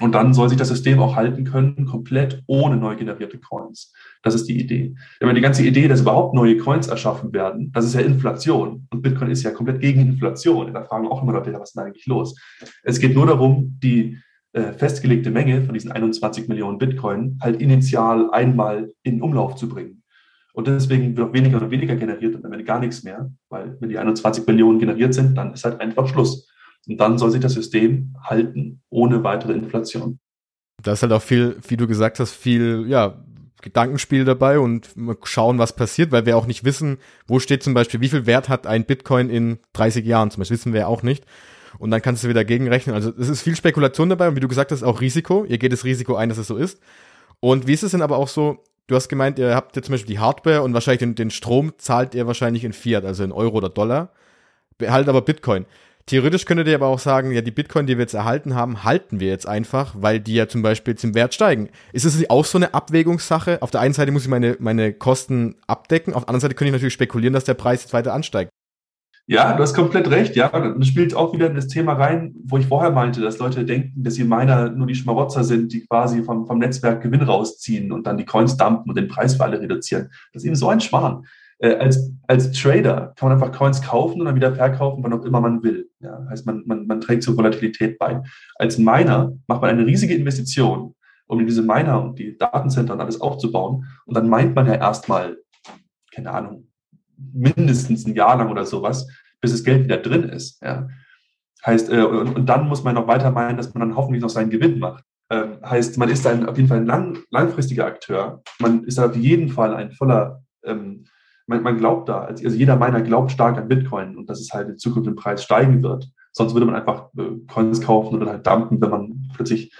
Und dann soll sich das System auch halten können, komplett ohne neu generierte Coins. Das ist die Idee. Wenn die ganze Idee, dass überhaupt neue Coins erschaffen werden, das ist ja Inflation. Und Bitcoin ist ja komplett gegen Inflation. Da fragen auch immer Leute, was ist denn eigentlich los? Es geht nur darum, die äh, festgelegte Menge von diesen 21 Millionen Bitcoin halt initial einmal in Umlauf zu bringen. Und deswegen wird auch weniger und weniger generiert und dann gar nichts mehr, weil wenn die 21 Millionen generiert sind, dann ist halt einfach Schluss. Und dann soll sich das System halten ohne weitere Inflation. Da ist halt auch viel, wie du gesagt hast, viel, ja, Gedankenspiel dabei und schauen, was passiert, weil wir auch nicht wissen, wo steht zum Beispiel, wie viel Wert hat ein Bitcoin in 30 Jahren, zum Beispiel wissen wir auch nicht. Und dann kannst du wieder gegenrechnen. Also es ist viel Spekulation dabei und wie du gesagt hast, auch Risiko. Ihr geht das Risiko ein, dass es so ist. Und wie ist es denn aber auch so, du hast gemeint, ihr habt jetzt zum Beispiel die Hardware und wahrscheinlich den, den Strom zahlt ihr wahrscheinlich in Fiat, also in Euro oder Dollar. Behaltet aber Bitcoin. Theoretisch könntet ihr aber auch sagen, ja, die Bitcoin, die wir jetzt erhalten haben, halten wir jetzt einfach, weil die ja zum Beispiel im Wert steigen. Ist es auch so eine Abwägungssache? Auf der einen Seite muss ich meine, meine Kosten abdecken, auf der anderen Seite könnte ich natürlich spekulieren, dass der Preis jetzt weiter ansteigt. Ja, du hast komplett recht, ja. Das spielt auch wieder in das Thema rein, wo ich vorher meinte, dass Leute denken, dass die Miner nur die Schmarotzer sind, die quasi vom, vom Netzwerk Gewinn rausziehen und dann die Coins dumpen und den Preis für alle reduzieren. Das ist eben so ein Schmarrn äh, als, als Trader kann man einfach Coins kaufen und dann wieder verkaufen, wann auch immer man will. Ja, heißt, man, man, man trägt zur Volatilität bei. Als Miner macht man eine riesige Investition, um diese Miner und die Datencenter und alles aufzubauen. Und dann meint man ja erstmal, keine Ahnung, mindestens ein Jahr lang oder sowas, bis das Geld wieder drin ist. Ja. Heißt, äh, und, und dann muss man noch weiter meinen, dass man dann hoffentlich noch seinen Gewinn macht. Ähm, heißt, man ist ein, auf jeden Fall ein lang, langfristiger Akteur. Man ist auf jeden Fall ein voller, ähm, man, man, glaubt da, also jeder meiner glaubt stark an Bitcoin und dass es halt in Zukunft im Preis steigen wird. Sonst würde man einfach äh, Coins kaufen und dann halt dumpen, wenn man plötzlich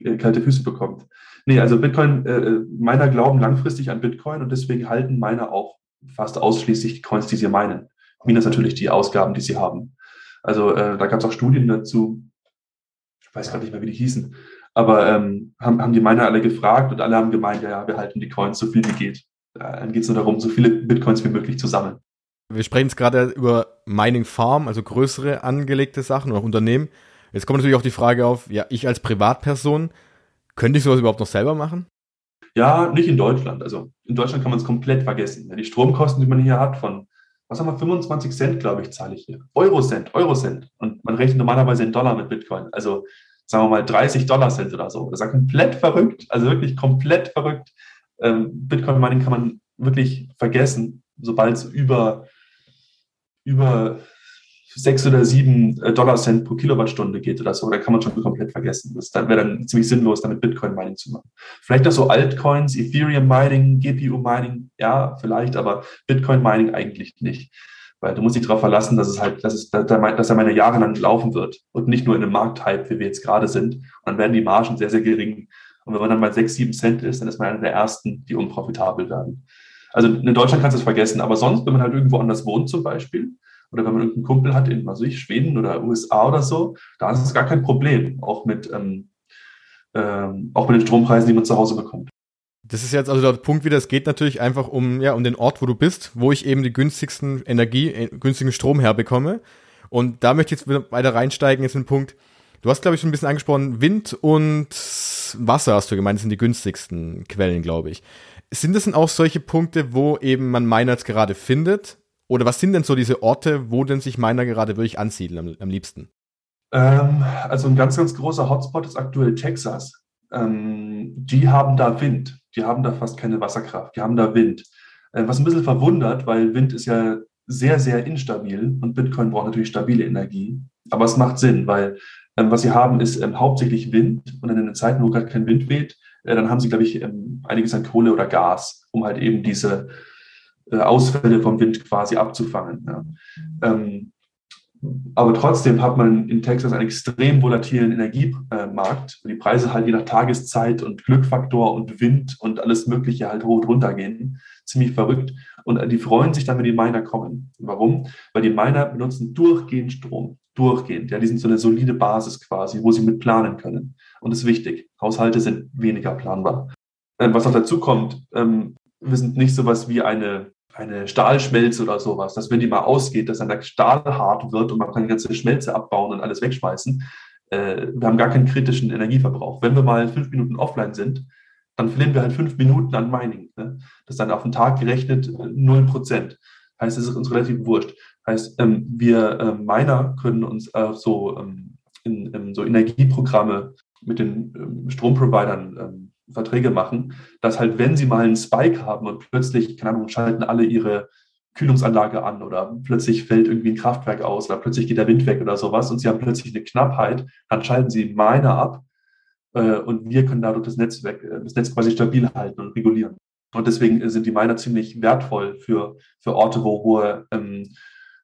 äh, kalte Füße bekommt. Nee, also Bitcoin, äh, meiner glauben langfristig an Bitcoin und deswegen halten meiner auch fast ausschließlich die Coins, die sie meinen. Minus natürlich die Ausgaben, die sie haben. Also äh, da gab es auch Studien dazu, ich weiß gar nicht mehr, wie die hießen, aber ähm, haben, haben die Miner alle gefragt und alle haben gemeint, ja, ja, wir halten die Coins so viel wie geht. Dann geht es nur darum, so viele Bitcoins wie möglich zu sammeln. Wir sprechen jetzt gerade über Mining Farm, also größere angelegte Sachen oder Unternehmen. Jetzt kommt natürlich auch die Frage auf, ja, ich als Privatperson, könnte ich sowas überhaupt noch selber machen? Ja, nicht in Deutschland. Also in Deutschland kann man es komplett vergessen. Die Stromkosten, die man hier hat, von, was haben wir, 25 Cent, glaube ich, zahle ich hier. Eurocent, Eurocent. Und man rechnet normalerweise in Dollar mit Bitcoin. Also sagen wir mal 30 Dollar Cent oder so. Das ist ja komplett verrückt. Also wirklich komplett verrückt. Ähm, Bitcoin-Mining kann man wirklich vergessen, sobald es über, über sechs oder sieben äh, Dollar Cent pro Kilowattstunde geht oder so, da kann man schon komplett vergessen. Das wäre dann ziemlich sinnlos, damit Bitcoin-Mining zu machen. Vielleicht auch so Altcoins, Ethereum-Mining, GPU-Mining, ja, vielleicht, aber Bitcoin-Mining eigentlich nicht. Weil du musst dich darauf verlassen, dass es halt, dass es, dass er meine Jahre lang laufen wird und nicht nur in einem Markthype, wie wir jetzt gerade sind. Und dann werden die Margen sehr, sehr gering. Und wenn man dann bei sechs, sieben Cent ist, dann ist man einer der ersten, die unprofitabel werden. Also in Deutschland kannst du es vergessen, aber sonst, wenn man halt irgendwo anders wohnt zum Beispiel, oder wenn man irgendeinen Kumpel hat in, was weiß ich, Schweden oder USA oder so, da ist es gar kein Problem, auch mit, ähm, ähm, auch mit den Strompreisen, die man zu Hause bekommt. Das ist jetzt also der Punkt wieder, es geht natürlich einfach um, ja, um den Ort, wo du bist, wo ich eben die günstigsten Energie, äh, günstigen Strom herbekomme. Und da möchte ich jetzt weiter reinsteigen, jetzt ein Punkt. Du hast, glaube ich, schon ein bisschen angesprochen, Wind und Wasser hast du gemeint, sind die günstigsten Quellen, glaube ich. Sind das denn auch solche Punkte, wo eben man Miners gerade findet? Oder was sind denn so diese Orte, wo denn sich Miner gerade wirklich ansiedeln am, am liebsten? Ähm, also ein ganz, ganz großer Hotspot ist aktuell Texas. Ähm, die haben da Wind. Die haben da fast keine Wasserkraft. Die haben da Wind. Äh, was ein bisschen verwundert, weil Wind ist ja sehr, sehr instabil und Bitcoin braucht natürlich stabile Energie. Aber es macht Sinn, weil was sie haben, ist ähm, hauptsächlich Wind und in den Zeiten, wo gerade kein Wind weht, äh, dann haben sie, glaube ich, ähm, einiges an Kohle oder Gas, um halt eben diese äh, Ausfälle vom Wind quasi abzufangen. Ähm, aber trotzdem hat man in Texas einen extrem volatilen Energiemarkt, wo die Preise halt je nach Tageszeit und Glückfaktor und Wind und alles Mögliche halt hoch und runter gehen. Ziemlich verrückt. Und die freuen sich dann, wenn die Miner kommen. Warum? Weil die Miner benutzen durchgehend Strom. Durchgehend. Ja, die sind so eine solide Basis quasi, wo sie mit planen können. Und das ist wichtig. Haushalte sind weniger planbar. Ähm, was noch dazu kommt, ähm, wir sind nicht sowas wie eine eine Stahlschmelze oder sowas, dass wenn die mal ausgeht, dass dann der Stahl hart wird und man kann die ganze Schmelze abbauen und alles wegschmeißen. Äh, wir haben gar keinen kritischen Energieverbrauch. Wenn wir mal fünf Minuten offline sind, dann verlieren wir halt fünf Minuten an Mining. Ne? Das ist dann auf den Tag gerechnet äh, null Prozent. Heißt, es ist uns relativ wurscht. Heißt, ähm, wir äh, Miner können uns äh, so, ähm, in, in, so Energieprogramme mit den ähm, Stromprovidern ähm, Verträge machen, dass halt, wenn sie mal einen Spike haben und plötzlich, keine Ahnung, schalten alle ihre Kühlungsanlage an oder plötzlich fällt irgendwie ein Kraftwerk aus oder plötzlich geht der Wind weg oder sowas und sie haben plötzlich eine Knappheit, dann schalten sie Miner ab äh, und wir können dadurch das Netzwerk, äh, das Netz quasi stabil halten und regulieren. Und deswegen sind die Miner ziemlich wertvoll für, für Orte, wo hohe, ähm,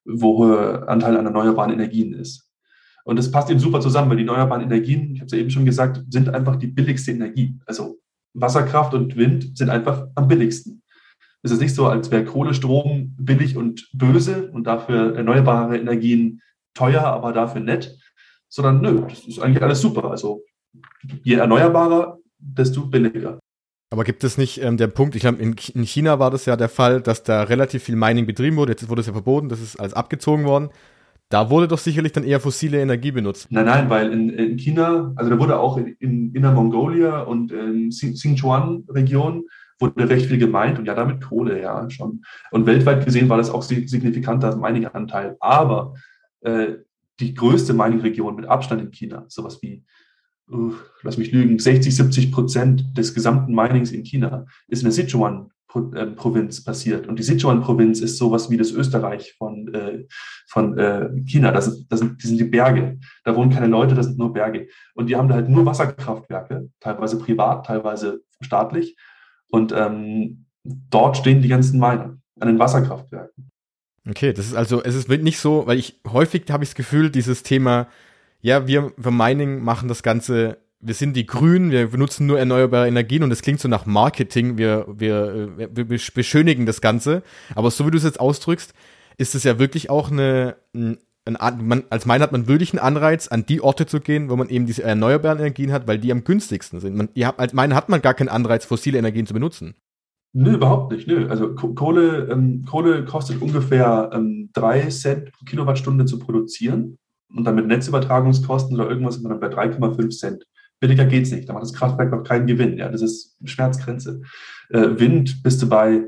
wo hohe Anteil an erneuerbaren Energien ist. Und das passt eben super zusammen, weil die erneuerbaren Energien, ich habe es ja eben schon gesagt, sind einfach die billigste Energie. Also Wasserkraft und Wind sind einfach am billigsten. Es ist nicht so, als wäre Kohlestrom billig und böse und dafür erneuerbare Energien teuer, aber dafür nett, sondern nö, das ist eigentlich alles super. Also je erneuerbarer, desto billiger. Aber gibt es nicht ähm, der Punkt, ich glaube, in, in China war das ja der Fall, dass da relativ viel Mining betrieben wurde, jetzt wurde es ja verboten, das ist alles abgezogen worden. Da wurde doch sicherlich dann eher fossile Energie benutzt. Nein, nein, weil in, in China, also da wurde auch in, in Inner Mongolia und in Sichuan-Region wurde recht viel gemeint und ja, damit Kohle, ja, schon. Und weltweit gesehen war das auch signifikanter Mining-Anteil. Aber äh, die größte Mining-Region mit Abstand in China, sowas wie, lass mich lügen, 60, 70 Prozent des gesamten Minings in China ist in der Sichuan Provinz passiert. Und die Sichuan-Provinz ist sowas wie das Österreich von, äh, von äh, China. Das, ist, das, sind, das sind die Berge. Da wohnen keine Leute, das sind nur Berge. Und die haben da halt nur Wasserkraftwerke, teilweise privat, teilweise staatlich. Und ähm, dort stehen die ganzen Miner an den Wasserkraftwerken. Okay, das ist also, es ist nicht so, weil ich häufig habe ich das Gefühl, dieses Thema, ja, wir, wir Mining machen das Ganze wir sind die Grünen, wir benutzen nur erneuerbare Energien und es klingt so nach Marketing, wir, wir, wir beschönigen das Ganze. Aber so wie du es jetzt ausdrückst, ist es ja wirklich auch eine, ein, ein, man, als Miner hat man wirklich einen Anreiz, an die Orte zu gehen, wo man eben diese erneuerbaren Energien hat, weil die am günstigsten sind. Man, ihr als Miner hat man gar keinen Anreiz, fossile Energien zu benutzen. Nö, überhaupt nicht. Nö. Also Kohle, ähm, Kohle kostet ungefähr ähm, drei Cent pro Kilowattstunde zu produzieren. Und dann mit Netzübertragungskosten oder irgendwas sind wir dann bei 3,5 Cent. Billiger geht's nicht. Da macht das Kraftwerk noch keinen Gewinn. Ja, das ist Schmerzgrenze. Äh, Wind bist du bei,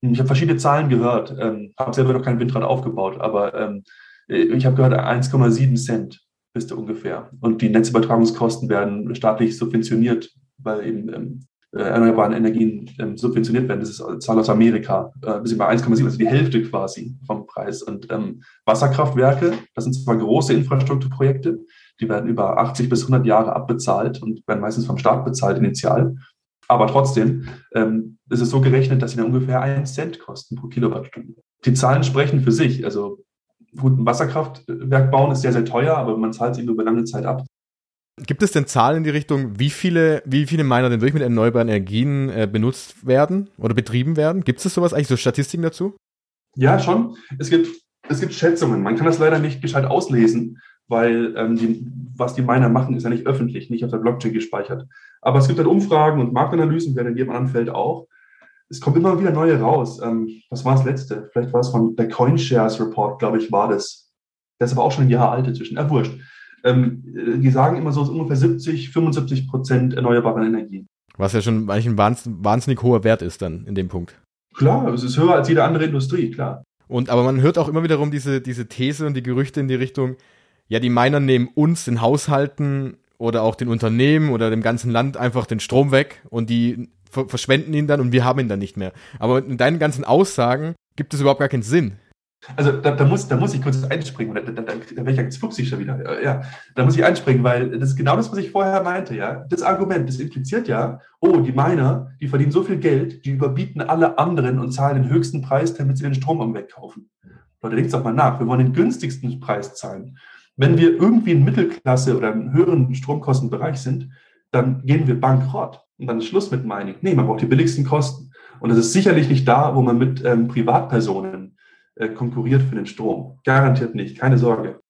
ich habe verschiedene Zahlen gehört, ähm, habe selber noch kein Windrad aufgebaut, aber ähm, ich habe gehört, 1,7 Cent bist du ungefähr. Und die Netzübertragungskosten werden staatlich subventioniert, weil eben ähm, äh, erneuerbaren Energien ähm, subventioniert werden. Das ist eine Zahl aus Amerika. Äh, sind bei 1,7, also die Hälfte quasi vom Preis. Und ähm, Wasserkraftwerke, das sind zwar große Infrastrukturprojekte, die werden über 80 bis 100 Jahre abbezahlt und werden meistens vom Staat bezahlt initial. Aber trotzdem ähm, ist es so gerechnet, dass sie dann ungefähr einen Cent kosten pro Kilowattstunde. Die Zahlen sprechen für sich. Also gut, ein Wasserkraftwerk bauen ist sehr, sehr teuer, aber man zahlt es eben über lange Zeit ab. Gibt es denn Zahlen in die Richtung, wie viele, wie viele Miner denn wirklich mit erneuerbaren Energien äh, benutzt werden oder betrieben werden? Gibt es sowas eigentlich, so Statistiken dazu? Ja, schon. Es gibt, es gibt Schätzungen. Man kann das leider nicht gescheit auslesen, weil ähm, die, was die Miner machen, ist ja nicht öffentlich, nicht auf der Blockchain gespeichert. Aber es gibt halt Umfragen und Marktanalysen, werden in jedem anderen Feld auch. Es kommen immer wieder neue raus. Ähm, was war das letzte? Vielleicht war es von der CoinShares Report, glaube ich, war das. Der ist aber auch schon ein Jahr alt inzwischen. Ja, wurscht. Ähm, die sagen immer so, es ist ungefähr 70, 75 Prozent erneuerbare Energie. Was ja schon eigentlich ein wahnsinnig hoher Wert ist dann in dem Punkt. Klar, es ist höher als jede andere Industrie, klar. Und aber man hört auch immer wiederum diese, diese These und die Gerüchte in die Richtung, ja, die Miner nehmen uns, den Haushalten oder auch den Unternehmen oder dem ganzen Land einfach den Strom weg und die verschwenden ihn dann und wir haben ihn dann nicht mehr. Aber in deinen ganzen Aussagen gibt es überhaupt gar keinen Sinn. Also da, da, muss, da muss ich kurz einspringen, da, da, da, da werde ich jetzt fuchsig schon wieder. Ja, da muss ich einspringen, weil das ist genau das, was ich vorher meinte. Ja, Das Argument, das impliziert ja, oh, die Miner, die verdienen so viel Geld, die überbieten alle anderen und zahlen den höchsten Preis, damit sie den Strom am wegkaufen. Leute, denkt doch mal nach, wir wollen den günstigsten Preis zahlen. Wenn wir irgendwie in Mittelklasse oder im höheren Stromkostenbereich sind, dann gehen wir bankrott. Und dann ist Schluss mit Mining. Nee, man braucht die billigsten Kosten. Und das ist sicherlich nicht da, wo man mit ähm, Privatpersonen äh, konkurriert für den Strom. Garantiert nicht, keine Sorge.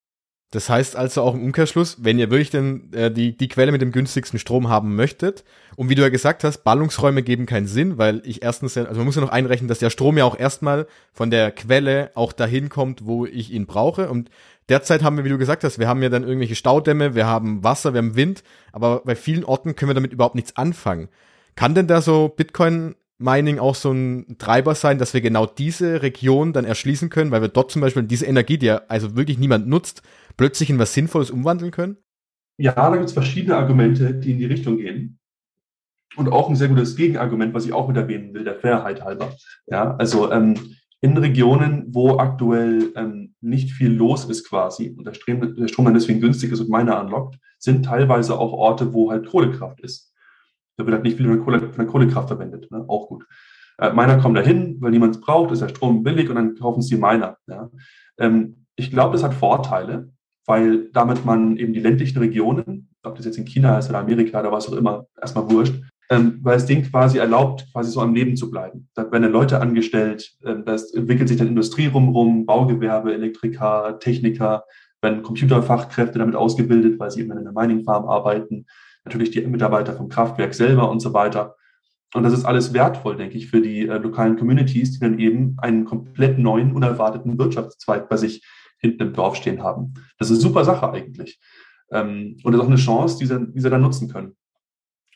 Das heißt also auch im Umkehrschluss, wenn ihr wirklich denn, äh, die, die Quelle mit dem günstigsten Strom haben möchtet, und wie du ja gesagt hast, Ballungsräume geben keinen Sinn, weil ich erstens, also man muss ja noch einrechnen, dass der Strom ja auch erstmal von der Quelle auch dahin kommt, wo ich ihn brauche. Und derzeit haben wir, wie du gesagt hast, wir haben ja dann irgendwelche Staudämme, wir haben Wasser, wir haben Wind, aber bei vielen Orten können wir damit überhaupt nichts anfangen. Kann denn da so Bitcoin Mining auch so ein Treiber sein, dass wir genau diese Region dann erschließen können, weil wir dort zum Beispiel diese Energie, die ja also wirklich niemand nutzt, plötzlich in was Sinnvolles umwandeln können? Ja, da gibt es verschiedene Argumente, die in die Richtung gehen. Und auch ein sehr gutes Gegenargument, was ich auch mit erwähnen will, der Fairheit halber. Ja, also ähm, in Regionen, wo aktuell ähm, nicht viel los ist quasi und der Strom, der Strom dann deswegen günstig ist und meiner anlockt, sind teilweise auch Orte, wo halt Kohlekraft ist. Da wird halt nicht viel von Kohle, von Kohlekraft verwendet. Ne? Auch gut. Äh, Miner kommen dahin, weil niemand es braucht, ist der Strom billig und dann kaufen sie Miner. Ja? Ähm, ich glaube, das hat Vorteile, weil damit man eben die ländlichen Regionen, ob das jetzt in China ist oder Amerika oder was auch immer, erstmal wurscht, ähm, weil es denen quasi erlaubt, quasi so am Leben zu bleiben. Da werden Leute angestellt, ähm, da entwickelt sich dann Industrie rumrum, Baugewerbe, Elektriker, Techniker, werden Computerfachkräfte damit ausgebildet, weil sie eben in einer Mining Farm arbeiten natürlich die Mitarbeiter vom Kraftwerk selber und so weiter. Und das ist alles wertvoll, denke ich, für die äh, lokalen Communities, die dann eben einen komplett neuen, unerwarteten Wirtschaftszweig bei sich hinten im Dorf stehen haben. Das ist eine super Sache eigentlich. Ähm, und das ist auch eine Chance, die sie, die sie dann nutzen können.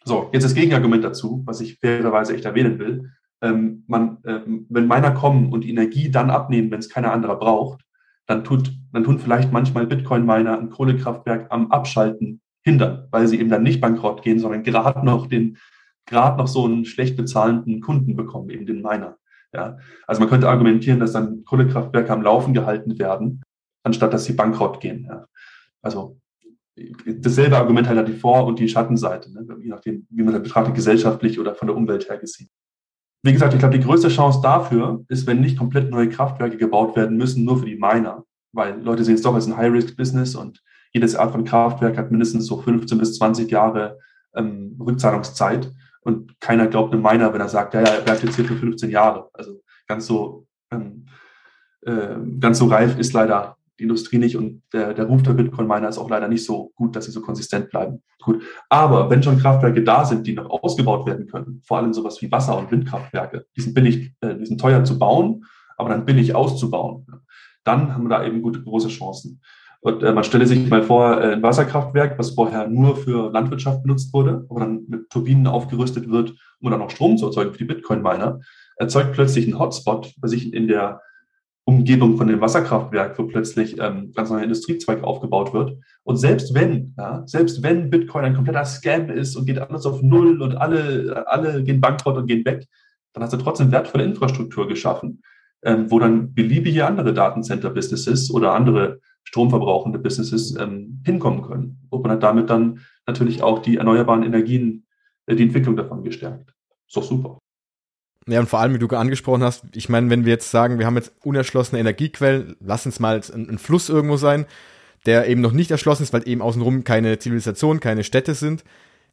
So, jetzt das Gegenargument dazu, was ich fairerweise echt erwähnen will. Ähm, man, äh, wenn Miner kommen und die Energie dann abnehmen, wenn es keiner anderer braucht, dann tut, dann tun vielleicht manchmal Bitcoin-Miner ein Kohlekraftwerk am Abschalten hindern, weil sie eben dann nicht bankrott gehen, sondern gerade noch den, gerade noch so einen schlecht bezahlenden Kunden bekommen, eben den Miner. Ja, also man könnte argumentieren, dass dann Kohlekraftwerke am Laufen gehalten werden, anstatt dass sie bankrott gehen. Ja. Also dasselbe Argument halt hat die Vor- und die Schattenseite, ne? je nachdem, wie man das betrachtet, gesellschaftlich oder von der Umwelt her gesehen. Wie gesagt, ich glaube, die größte Chance dafür ist, wenn nicht komplett neue Kraftwerke gebaut werden müssen, nur für die Miner, weil Leute sehen es doch als ein High-Risk-Business und jedes Art von Kraftwerk hat mindestens so 15 bis 20 Jahre ähm, Rückzahlungszeit und keiner glaubt einem Miner, wenn er sagt, ja, ja, er bleibt jetzt hier für 15 Jahre. Also ganz so, ähm, äh, ganz so reif ist leider die Industrie nicht und der, der Ruf der Bitcoin-Miner ist auch leider nicht so gut, dass sie so konsistent bleiben. Gut. Aber wenn schon Kraftwerke da sind, die noch ausgebaut werden können, vor allem sowas wie Wasser- und Windkraftwerke, die sind billig, äh, die sind teuer zu bauen, aber dann billig auszubauen, dann haben wir da eben gute, große Chancen. Und äh, man stelle sich mal vor, äh, ein Wasserkraftwerk, was vorher nur für Landwirtschaft benutzt wurde, aber dann mit Turbinen aufgerüstet wird, um dann auch Strom zu erzeugen für die Bitcoin-Miner, erzeugt plötzlich einen Hotspot bei sich in der Umgebung von dem Wasserkraftwerk, wo plötzlich ähm, ganz neuer Industriezweig aufgebaut wird. Und selbst wenn, ja, selbst wenn Bitcoin ein kompletter Scam ist und geht alles auf Null und alle, alle gehen bankrott und gehen weg, dann hast du trotzdem wertvolle Infrastruktur geschaffen, ähm, wo dann beliebige andere Datencenter-Businesses oder andere stromverbrauchende Businesses ähm, hinkommen können. Und man hat damit dann natürlich auch die erneuerbaren Energien, äh, die Entwicklung davon gestärkt. Ist doch super. Ja, und vor allem, wie du angesprochen hast, ich meine, wenn wir jetzt sagen, wir haben jetzt unerschlossene Energiequellen, lass uns mal ein, ein Fluss irgendwo sein, der eben noch nicht erschlossen ist, weil eben außenrum keine Zivilisation, keine Städte sind.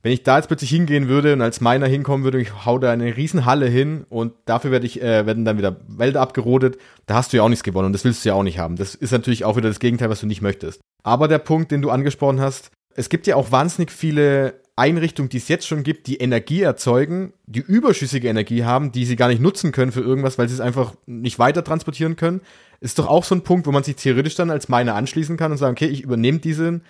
Wenn ich da jetzt plötzlich hingehen würde und als Miner hinkommen würde, ich hau da eine riesen Halle hin und dafür werde ich, äh, werden dann wieder Wälder abgerodet, da hast du ja auch nichts gewonnen und das willst du ja auch nicht haben. Das ist natürlich auch wieder das Gegenteil, was du nicht möchtest. Aber der Punkt, den du angesprochen hast, es gibt ja auch wahnsinnig viele Einrichtungen, die es jetzt schon gibt, die Energie erzeugen, die überschüssige Energie haben, die sie gar nicht nutzen können für irgendwas, weil sie es einfach nicht weiter transportieren können, ist doch auch so ein Punkt, wo man sich theoretisch dann als Miner anschließen kann und sagen, okay, ich übernehme diese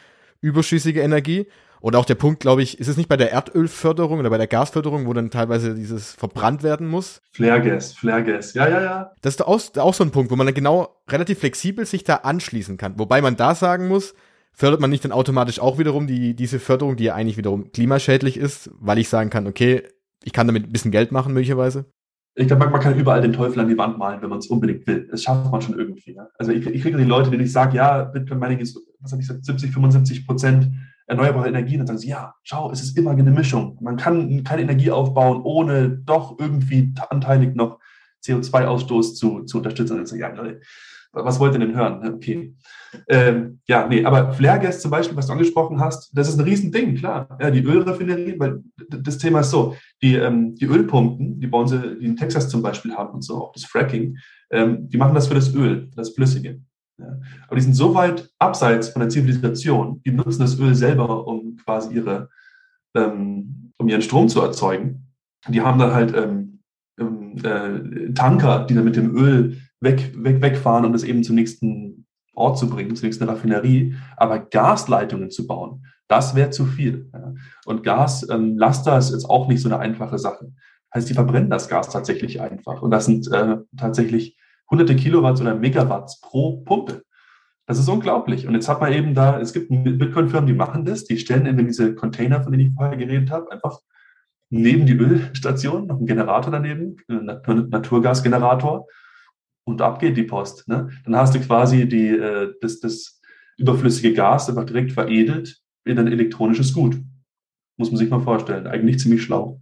überschüssige Energie. Oder auch der Punkt, glaube ich, ist es nicht bei der Erdölförderung oder bei der Gasförderung, wo dann teilweise dieses verbrannt werden muss? Flaregas, Flaregas, ja, ja, ja. Das ist auch, auch so ein Punkt, wo man dann genau relativ flexibel sich da anschließen kann. Wobei man da sagen muss, fördert man nicht dann automatisch auch wiederum die, diese Förderung, die ja eigentlich wiederum klimaschädlich ist, weil ich sagen kann, okay, ich kann damit ein bisschen Geld machen, möglicherweise? Ich glaube, man kann überall den Teufel an die Wand malen, wenn man es unbedingt will. Das schafft man schon irgendwie. Ja? Also ich, ich kriege die Leute, denen ich sage, ja, Bitcoin Mining ist, was habe ich gesagt, 70, 75 Prozent erneuerbare Energie. Dann sagen sie, ja, schau, es ist immer eine Mischung. Man kann keine Energie aufbauen, ohne doch irgendwie anteilig noch CO2-Ausstoß zu, zu unterstützen. Dann sagen, ja, Leute, was wollt ihr denn hören? Okay. Ähm, ja, nee, aber Flaregas zum Beispiel, was du angesprochen hast, das ist ein Riesending, klar. Ja, die Ölraffinerien, weil das Thema ist so, die, ähm, die Ölpumpen, die bauen sie, die in Texas zum Beispiel haben und so, auch das Fracking, ähm, die machen das für das Öl, das Flüssige. Ja. Aber die sind so weit abseits von der Zivilisation, die nutzen das Öl selber, um quasi ihre, ähm, um ihren Strom zu erzeugen. Die haben dann halt ähm, ähm äh, Tanker, die dann mit dem Öl weg, weg, wegfahren, um das eben zum nächsten Ort zu bringen, zur nächsten Raffinerie. Aber Gasleitungen zu bauen, das wäre zu viel. Ja. Und Gaslaster ähm, ist jetzt auch nicht so eine einfache Sache. Heißt, die verbrennen das Gas tatsächlich einfach. Und das sind äh, tatsächlich hunderte Kilowatts oder Megawatts pro Pumpe. Das ist unglaublich. Und jetzt hat man eben da, es gibt Bitcoin-Firmen, die machen das, die stellen eben diese Container, von denen ich vorher geredet habe, einfach neben die Ölstation, noch ein Generator daneben, ein Naturgasgenerator und ab geht die Post. Ne? Dann hast du quasi die, äh, das, das überflüssige Gas einfach direkt veredelt in ein elektronisches Gut. Muss man sich mal vorstellen. Eigentlich ziemlich schlau.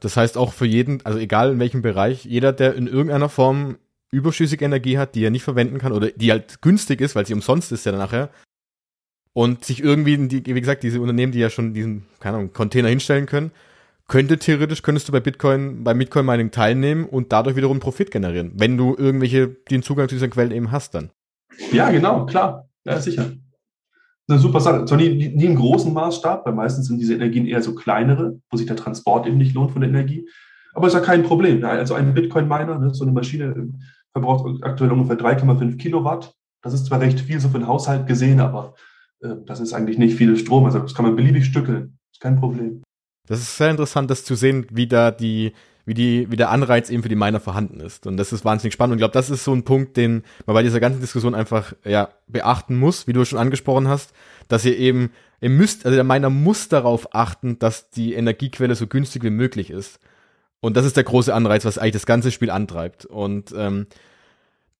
Das heißt auch für jeden, also egal in welchem Bereich, jeder, der in irgendeiner Form überschüssige Energie hat, die er nicht verwenden kann oder die halt günstig ist, weil sie umsonst ist ja nachher, und sich irgendwie, wie gesagt, diese Unternehmen, die ja schon diesen, keine Ahnung, Container hinstellen können, könnte theoretisch, könntest du bei Bitcoin, bei Bitcoin Mining teilnehmen und dadurch wiederum Profit generieren, wenn du irgendwelche, den Zugang zu diesen Quellen eben hast dann. Ja, genau, klar. Ja, sicher. Eine super Sache. Zwar nie, nie im großen Maßstab, weil meistens sind diese Energien eher so kleinere, wo sich der Transport eben nicht lohnt von der Energie. Aber ist ja kein Problem. Also ein Bitcoin-Miner, ne, so eine Maschine verbraucht aktuell ungefähr 3,5 Kilowatt. Das ist zwar recht viel so für den Haushalt gesehen, aber äh, das ist eigentlich nicht viel Strom. Also das kann man beliebig stückeln. Ist kein Problem. Das ist sehr interessant, das zu sehen, wie da die, wie die, wie der Anreiz eben für die Miner vorhanden ist. Und das ist wahnsinnig spannend. Und ich glaube, das ist so ein Punkt, den man bei dieser ganzen Diskussion einfach ja beachten muss, wie du schon angesprochen hast, dass ihr eben ihr müsst, also der Miner muss darauf achten, dass die Energiequelle so günstig wie möglich ist. Und das ist der große Anreiz, was eigentlich das ganze Spiel antreibt. Und ähm,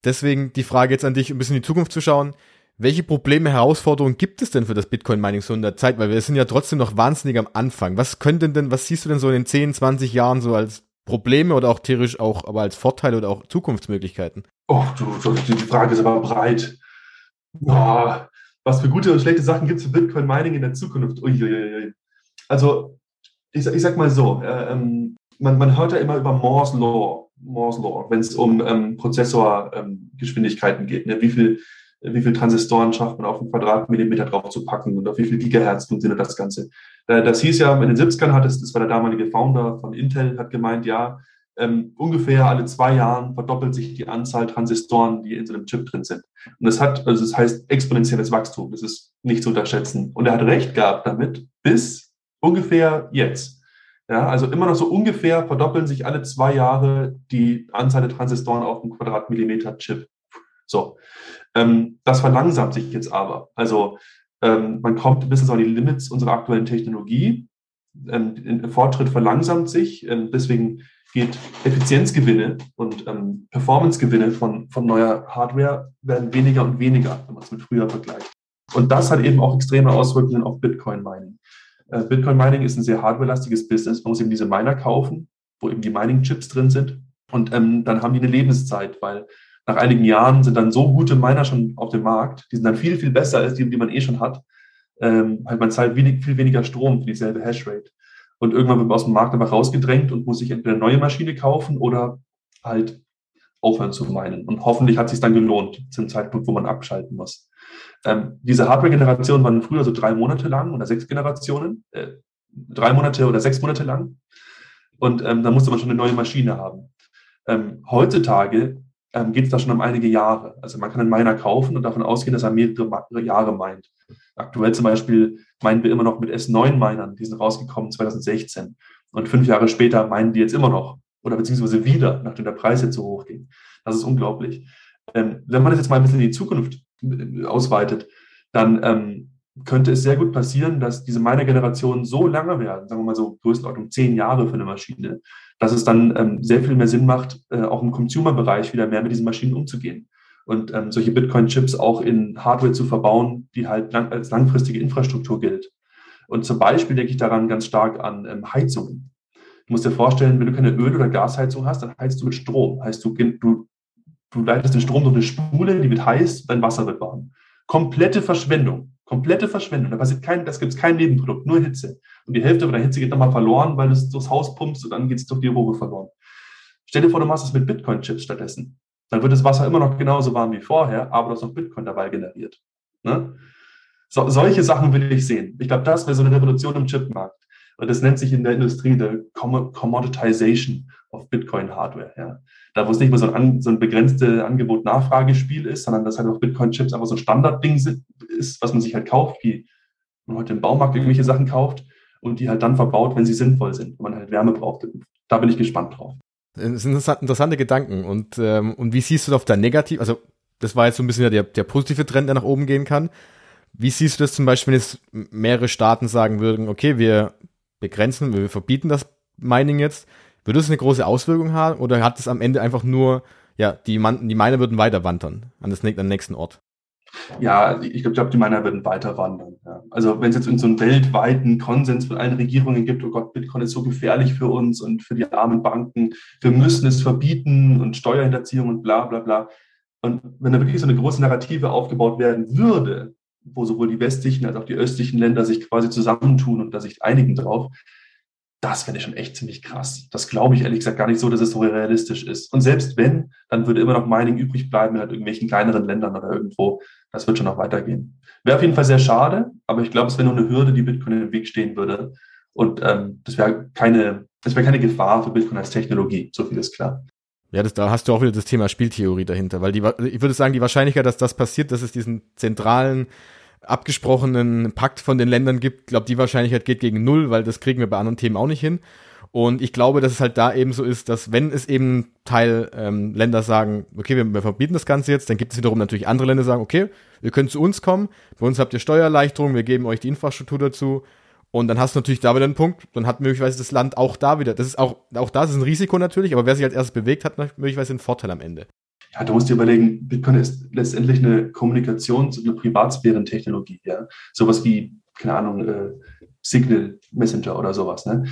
deswegen die Frage jetzt an dich, ein bisschen in die Zukunft zu schauen. Welche Probleme, Herausforderungen gibt es denn für das Bitcoin-Mining so in der Zeit? Weil wir sind ja trotzdem noch wahnsinnig am Anfang. Was könnten denn, was siehst du denn so in den 10, 20 Jahren so als Probleme oder auch theoretisch auch, aber als Vorteile oder auch Zukunftsmöglichkeiten? Oh, du, die Frage ist aber breit. Oh, was für gute und schlechte Sachen gibt es für Bitcoin-Mining in der Zukunft? Uiuiui. Also, ich, ich sag mal so, äh, ähm, man, man hört ja immer über Moore's Law, Moore's Law, wenn es um ähm, Prozessorgeschwindigkeiten ähm, geht. Ne? Wie viel wie viel Transistoren schafft man auf einen Quadratmillimeter drauf zu packen und auf wie viel Gigahertz funktioniert das Ganze. Das hieß ja, in den 70ern hat es, das war der damalige Founder von Intel, hat gemeint, ja, ähm, ungefähr alle zwei Jahren verdoppelt sich die Anzahl Transistoren, die in so einem Chip drin sind. Und das hat, also das heißt exponentielles Wachstum. Das ist nicht zu unterschätzen. Und er hat recht gehabt damit bis ungefähr jetzt. Ja, also immer noch so ungefähr verdoppeln sich alle zwei Jahre die Anzahl der Transistoren auf einem Quadratmillimeter Chip. So. Ähm, das verlangsamt sich jetzt aber. Also ähm, man kommt ein bisschen an die Limits unserer aktuellen Technologie. Ähm, der Fortschritt verlangsamt sich. Ähm, deswegen geht Effizienzgewinne und ähm, Performancegewinne von, von neuer Hardware werden weniger und weniger, wenn man es mit früher vergleicht. Und das hat eben auch extreme Auswirkungen auf Bitcoin-Mining. Äh, Bitcoin-Mining ist ein sehr hardwarelastiges Business. Man muss eben diese Miner kaufen, wo eben die Mining-Chips drin sind. Und ähm, dann haben die eine Lebenszeit, weil nach einigen Jahren sind dann so gute Miner schon auf dem Markt, die sind dann viel, viel besser als die, die man eh schon hat. Ähm, halt man zahlt wenig, viel weniger Strom für dieselbe Hashrate. Und irgendwann wird man aus dem Markt einfach rausgedrängt und muss sich entweder eine neue Maschine kaufen oder halt aufhören zu meinen. Und hoffentlich hat es sich dann gelohnt, zum Zeitpunkt, wo man abschalten muss. Ähm, diese Hardware-Generationen waren früher so drei Monate lang oder sechs Generationen, äh, drei Monate oder sechs Monate lang. Und ähm, da musste man schon eine neue Maschine haben. Ähm, heutzutage ähm, geht es da schon um einige Jahre. Also man kann einen Miner kaufen und davon ausgehen, dass er mehrere Jahre meint. Aktuell zum Beispiel meinen wir immer noch mit S9-Minern, die sind rausgekommen 2016. Und fünf Jahre später meinen die jetzt immer noch oder beziehungsweise wieder, nachdem der Preis jetzt so hoch ging. Das ist unglaublich. Ähm, wenn man das jetzt mal ein bisschen in die Zukunft ausweitet, dann ähm, könnte es sehr gut passieren, dass diese Miner-Generationen so lange werden, sagen wir mal so Größenordnung zehn Jahre für eine Maschine, dass es dann ähm, sehr viel mehr Sinn macht, äh, auch im Consumer-Bereich wieder mehr mit diesen Maschinen umzugehen und ähm, solche Bitcoin-Chips auch in Hardware zu verbauen, die halt lang, als langfristige Infrastruktur gilt. Und zum Beispiel denke ich daran ganz stark an ähm, Heizungen. Du musst dir vorstellen, wenn du keine Öl- oder Gasheizung hast, dann heizt du mit Strom. Heißt du, du, du leitest den Strom durch eine Spule, die wird heiß, dein Wasser wird warm. Komplette Verschwendung. Komplette Verschwendung. Da passiert kein, das gibt es kein Nebenprodukt, nur Hitze. Und die Hälfte von der Hitze geht nochmal verloren, weil du es durchs Haus pumpst und dann geht es durch die Rohre verloren. Stell dir vor, du machst es mit Bitcoin-Chips stattdessen. Dann wird das Wasser immer noch genauso warm wie vorher, aber du hast noch Bitcoin dabei generiert. Ne? So, solche Sachen will ich sehen. Ich glaube, das wäre so eine Revolution im Chipmarkt. Und das nennt sich in der Industrie der Commoditization of Bitcoin Hardware. Ja. Da wo es nicht mehr so ein, so ein begrenztes Angebot-Nachfragespiel ist, sondern dass halt auch Bitcoin-Chips einfach so ein Standardding ist, was man sich halt kauft, wie man heute im Baumarkt irgendwelche Sachen kauft und die halt dann verbaut, wenn sie sinnvoll sind, wenn man halt Wärme braucht. Da bin ich gespannt drauf. Das sind interessante Gedanken. Und, ähm, und wie siehst du das auf der Negativ, also das war jetzt so ein bisschen der, der positive Trend, der nach oben gehen kann. Wie siehst du das zum Beispiel, wenn jetzt mehrere Staaten sagen würden, okay, wir begrenzen, wir verbieten das Mining jetzt, würde das eine große Auswirkung haben oder hat es am Ende einfach nur, ja, die, Man die Miner würden weiter wandern an, das, an den nächsten Ort? Ja, ich glaube, die Miner würden weiter wandern. Ja. Also wenn es jetzt in so einen weltweiten Konsens von allen Regierungen gibt, oh Gott, Bitcoin ist so gefährlich für uns und für die armen Banken, wir müssen es verbieten und Steuerhinterziehung und bla bla bla. Und wenn da wirklich so eine große Narrative aufgebaut werden würde, wo sowohl die westlichen als auch die östlichen Länder sich quasi zusammentun und da sich einigen drauf, das fände ich schon echt ziemlich krass. Das glaube ich ehrlich gesagt gar nicht so, dass es so realistisch ist. Und selbst wenn, dann würde immer noch Mining übrig bleiben in halt irgendwelchen kleineren Ländern oder irgendwo. Das wird schon noch weitergehen. Wäre auf jeden Fall sehr schade, aber ich glaube, es wäre nur eine Hürde, die Bitcoin im Weg stehen würde. Und ähm, das wäre keine, das keine Gefahr für Bitcoin als Technologie, so viel ist klar. Ja, das, da hast du auch wieder das Thema Spieltheorie dahinter, weil die, ich würde sagen, die Wahrscheinlichkeit, dass das passiert, dass es diesen zentralen abgesprochenen Pakt von den Ländern gibt, glaube die Wahrscheinlichkeit geht gegen null, weil das kriegen wir bei anderen Themen auch nicht hin. Und ich glaube, dass es halt da eben so ist, dass wenn es eben Teil ähm, Länder sagen, okay, wir, wir verbieten das Ganze jetzt, dann gibt es wiederum natürlich andere Länder, sagen, okay, ihr könnt zu uns kommen, bei uns habt ihr Steuererleichterungen, wir geben euch die Infrastruktur dazu. Und dann hast du natürlich da wieder einen Punkt, dann hat möglicherweise das Land auch da wieder, das ist auch, auch da ist ein Risiko natürlich, aber wer sich als erstes bewegt, hat möglicherweise einen Vorteil am Ende. Ja, du musst dir überlegen, Bitcoin ist letztendlich eine Kommunikations- und eine Privatsphärentechnologie, ja. Sowas wie, keine Ahnung, äh, Signal Messenger oder sowas, ne?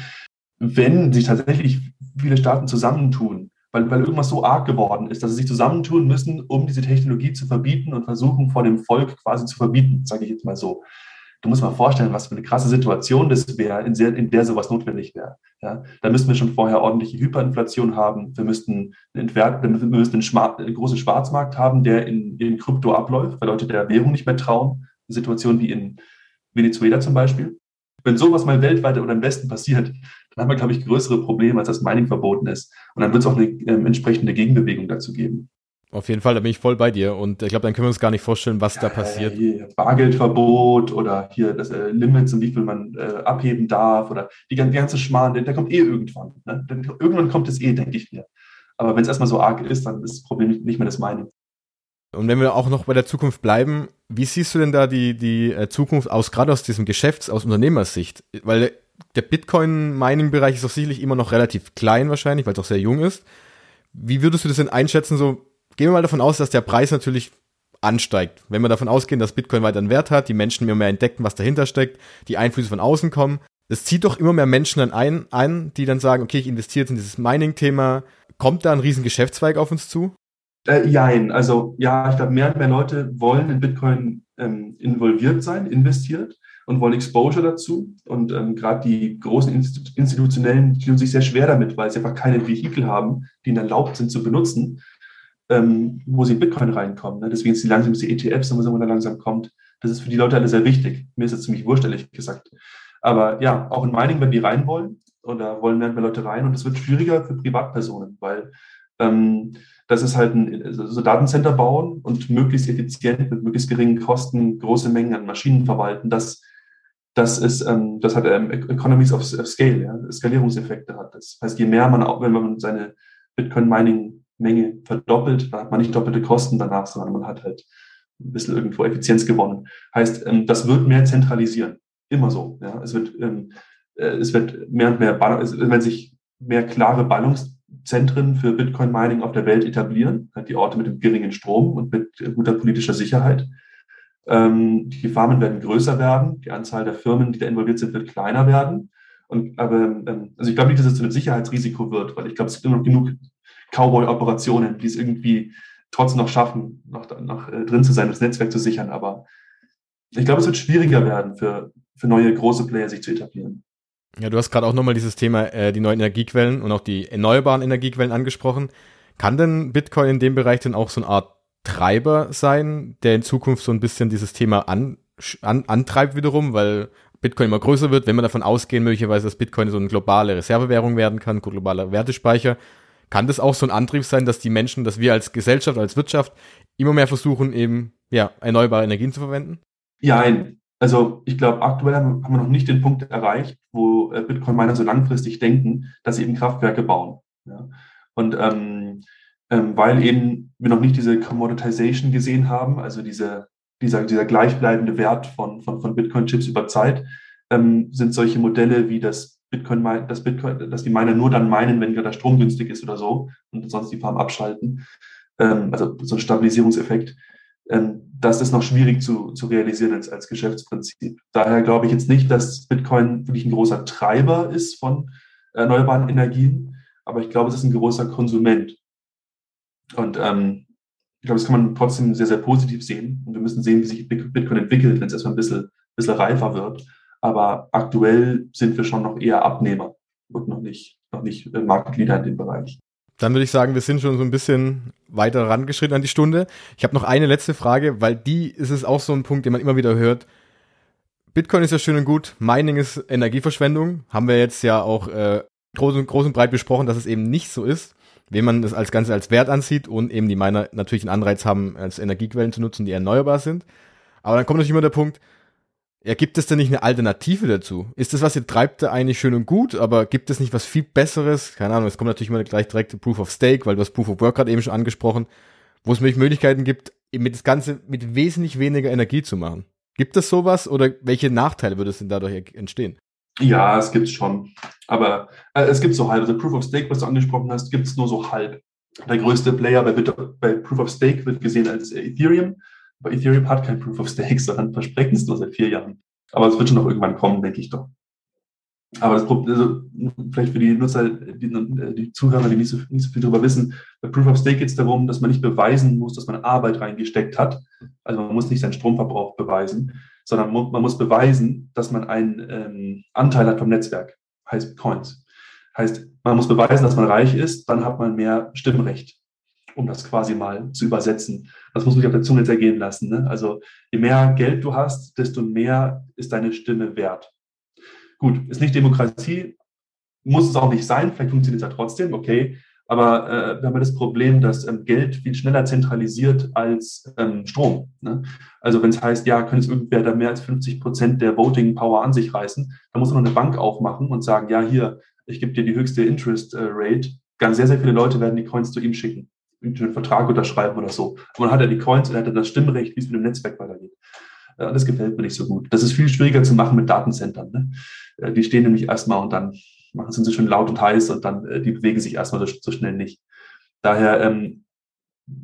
Wenn sich tatsächlich viele Staaten zusammentun, weil, weil irgendwas so arg geworden ist, dass sie sich zusammentun müssen, um diese Technologie zu verbieten und versuchen, vor dem Volk quasi zu verbieten, sage ich jetzt mal so. Du musst mal vorstellen, was für eine krasse Situation das wäre, in, in, der sowas notwendig wäre. Ja, da müssten wir schon vorher ordentliche Hyperinflation haben. Wir müssten einen, wir müssten einen, Schmar einen großen Schwarzmarkt haben, der in, in Krypto abläuft, weil Leute der Währung nicht mehr trauen. Eine Situation wie in Venezuela zum Beispiel. Wenn sowas mal weltweit oder im Westen passiert, dann haben wir, glaube ich, größere Probleme, als das Mining verboten ist. Und dann wird es auch eine ähm, entsprechende Gegenbewegung dazu geben. Auf jeden Fall, da bin ich voll bei dir. Und ich glaube, dann können wir uns gar nicht vorstellen, was ja, da passiert. Hier Bargeldverbot oder hier das äh, Limits, um wie viel man äh, abheben darf oder die, ganze Schmarrn, der, der kommt eh irgendwann. Ne? Irgendwann kommt es eh, denke ich mir. Aber wenn es erstmal so arg ist, dann ist das Problem nicht mehr das Mining. Und wenn wir auch noch bei der Zukunft bleiben, wie siehst du denn da die, die äh, Zukunft aus, gerade aus diesem Geschäfts-, aus Unternehmersicht? Weil der Bitcoin-Mining-Bereich ist doch sicherlich immer noch relativ klein wahrscheinlich, weil es auch sehr jung ist. Wie würdest du das denn einschätzen? So, gehen wir mal davon aus, dass der Preis natürlich ansteigt. Wenn wir davon ausgehen, dass Bitcoin weiter einen Wert hat, die Menschen immer mehr entdecken, was dahinter steckt, die Einflüsse von außen kommen. Es zieht doch immer mehr Menschen dann ein, ein die dann sagen, okay, ich investiere jetzt in dieses Mining-Thema. Kommt da ein riesen Geschäftszweig auf uns zu? Äh, jein, also ja, ich glaube, mehr und mehr Leute wollen in Bitcoin ähm, involviert sein, investiert und wollen Exposure dazu. Und ähm, gerade die großen Institutionellen tun sich sehr schwer damit, weil sie einfach keine Vehikel haben, die ihnen erlaubt sind zu benutzen, ähm, wo sie in Bitcoin reinkommen. Ne? Deswegen sind die langsam diese ETFs, wo man da langsam kommt. Das ist für die Leute alle sehr wichtig. Mir ist das ziemlich wurscht, ehrlich gesagt. Aber ja, auch in Mining, wenn die rein wollen, da wollen mehr mehr Leute rein, und es wird schwieriger für Privatpersonen, weil ähm, das ist halt ein so Datencenter bauen und möglichst effizient mit möglichst geringen Kosten große Mengen an Maschinen verwalten. Das, das ist, ähm, das hat ähm, Economies of Scale, ja, Skalierungseffekte hat. Das heißt, je mehr man auch, wenn man seine Bitcoin-Mining-Menge verdoppelt, dann hat man nicht doppelte Kosten danach, sondern man hat halt ein bisschen irgendwo Effizienz gewonnen. Heißt, ähm, das wird mehr zentralisieren. Immer so. Ja. Es wird, ähm, äh, es wird mehr und mehr, wenn sich mehr klare Ballungs Zentren für Bitcoin-Mining auf der Welt etablieren, halt die Orte mit dem geringen Strom und mit guter politischer Sicherheit. Ähm, die Farmen werden größer werden, die Anzahl der Firmen, die da involviert sind, wird kleiner werden. Und, aber, also ich glaube nicht, dass es zu einem Sicherheitsrisiko wird, weil ich glaube, es gibt immer noch genug Cowboy-Operationen, die es irgendwie trotzdem noch schaffen, noch, noch äh, drin zu sein, das Netzwerk zu sichern. Aber ich glaube, es wird schwieriger werden für, für neue große Player, sich zu etablieren. Ja, du hast gerade auch nochmal dieses Thema, äh, die neuen Energiequellen und auch die erneuerbaren Energiequellen angesprochen. Kann denn Bitcoin in dem Bereich denn auch so eine Art Treiber sein, der in Zukunft so ein bisschen dieses Thema an, an, antreibt wiederum, weil Bitcoin immer größer wird, wenn wir davon ausgehen, möglicherweise, dass Bitcoin so eine globale Reservewährung werden kann, globaler Wertespeicher, kann das auch so ein Antrieb sein, dass die Menschen, dass wir als Gesellschaft, als Wirtschaft immer mehr versuchen, eben ja, erneuerbare Energien zu verwenden? Ja, also ich glaube, aktuell haben wir noch nicht den Punkt erreicht, wo äh, Bitcoin-Miner so langfristig denken, dass sie eben Kraftwerke bauen. Ja? Und ähm, ähm, weil eben wir noch nicht diese Commoditization gesehen haben, also diese, dieser, dieser gleichbleibende Wert von, von, von Bitcoin-Chips über Zeit, ähm, sind solche Modelle wie das Bitcoin, das Bitcoin, dass die Miner nur dann meinen, wenn gerade der Strom günstig ist oder so und sonst die Farm abschalten. Ähm, also so ein Stabilisierungseffekt ähm, das ist noch schwierig zu, zu realisieren als, als Geschäftsprinzip. Daher glaube ich jetzt nicht, dass Bitcoin wirklich ein großer Treiber ist von erneuerbaren Energien, aber ich glaube, es ist ein großer Konsument. Und ähm, ich glaube, das kann man trotzdem sehr, sehr positiv sehen. Und wir müssen sehen, wie sich Bitcoin entwickelt, wenn es erstmal ein bisschen, bisschen reifer wird. Aber aktuell sind wir schon noch eher Abnehmer und noch nicht, noch nicht Market Leader in dem Bereich. Dann würde ich sagen, wir sind schon so ein bisschen weiter rangeschritten an die Stunde. Ich habe noch eine letzte Frage, weil die ist es auch so ein Punkt, den man immer wieder hört. Bitcoin ist ja schön und gut, Mining ist Energieverschwendung. Haben wir jetzt ja auch äh, groß, und, groß und breit besprochen, dass es eben nicht so ist, wenn man das als Ganze als Wert ansieht und eben die Miner natürlich einen Anreiz haben, als Energiequellen zu nutzen, die erneuerbar sind. Aber dann kommt natürlich immer der Punkt, Ja, gibt es denn nicht eine Alternative dazu? Ist das, was ihr treibt, da eigentlich schön und gut, aber gibt es nicht was viel Besseres? Keine Ahnung, es kommt natürlich immer gleich direkt Proof of Stake, weil du hast Proof of Work gerade eben schon angesprochen, wo es Möglichkeiten gibt, das Ganze mit wesentlich weniger Energie zu machen. Gibt es sowas oder welche Nachteile würde es denn dadurch entstehen? Ja, es gibt schon. Aber äh, es gibt so halb. Also Proof of Stake, was du angesprochen hast, gibt es nur so halb. Der größte Player bei, bei Proof of Stake wird gesehen als Ethereum. Aber Ethereum hat kein Proof of Stake, sondern versprechen es nur seit vier Jahren. Aber es wird schon noch irgendwann kommen, denke ich doch. Aber das Problem, also vielleicht für die Nutzer, die, die Zuhörer, die nicht so, nicht so viel darüber wissen, bei Proof of Stake geht es darum, dass man nicht beweisen muss, dass man Arbeit reingesteckt hat. Also man muss nicht seinen Stromverbrauch beweisen, sondern man muss beweisen, dass man einen ähm, Anteil hat vom Netzwerk, heißt Coins. Heißt, man muss beweisen, dass man reich ist, dann hat man mehr Stimmrecht um das quasi mal zu übersetzen. Das muss man sich auf der Zunge zergehen lassen. Ne? Also je mehr Geld du hast, desto mehr ist deine Stimme wert. Gut, ist nicht Demokratie, muss es auch nicht sein, vielleicht funktioniert es ja trotzdem, okay. Aber äh, wir haben ja das Problem, dass ähm, Geld viel schneller zentralisiert als ähm, Strom. Ne? Also wenn es heißt, ja, könnte es irgendwer da mehr als 50 Prozent der Voting Power an sich reißen, dann muss man eine Bank aufmachen und sagen, ja, hier, ich gebe dir die höchste Interest äh, Rate. Ganz sehr, sehr viele Leute werden die Coins zu ihm schicken einen Vertrag unterschreiben oder so. Und man hat ja die Coins und hat das Stimmrecht, wie es mit dem Netzwerk weitergeht. Äh, das gefällt mir nicht so gut. Das ist viel schwieriger zu machen mit Datencentern. Ne? Äh, die stehen nämlich erstmal und dann machen, sind sie schon laut und heiß und dann äh, die bewegen sich erstmal so, so schnell nicht. Daher ähm,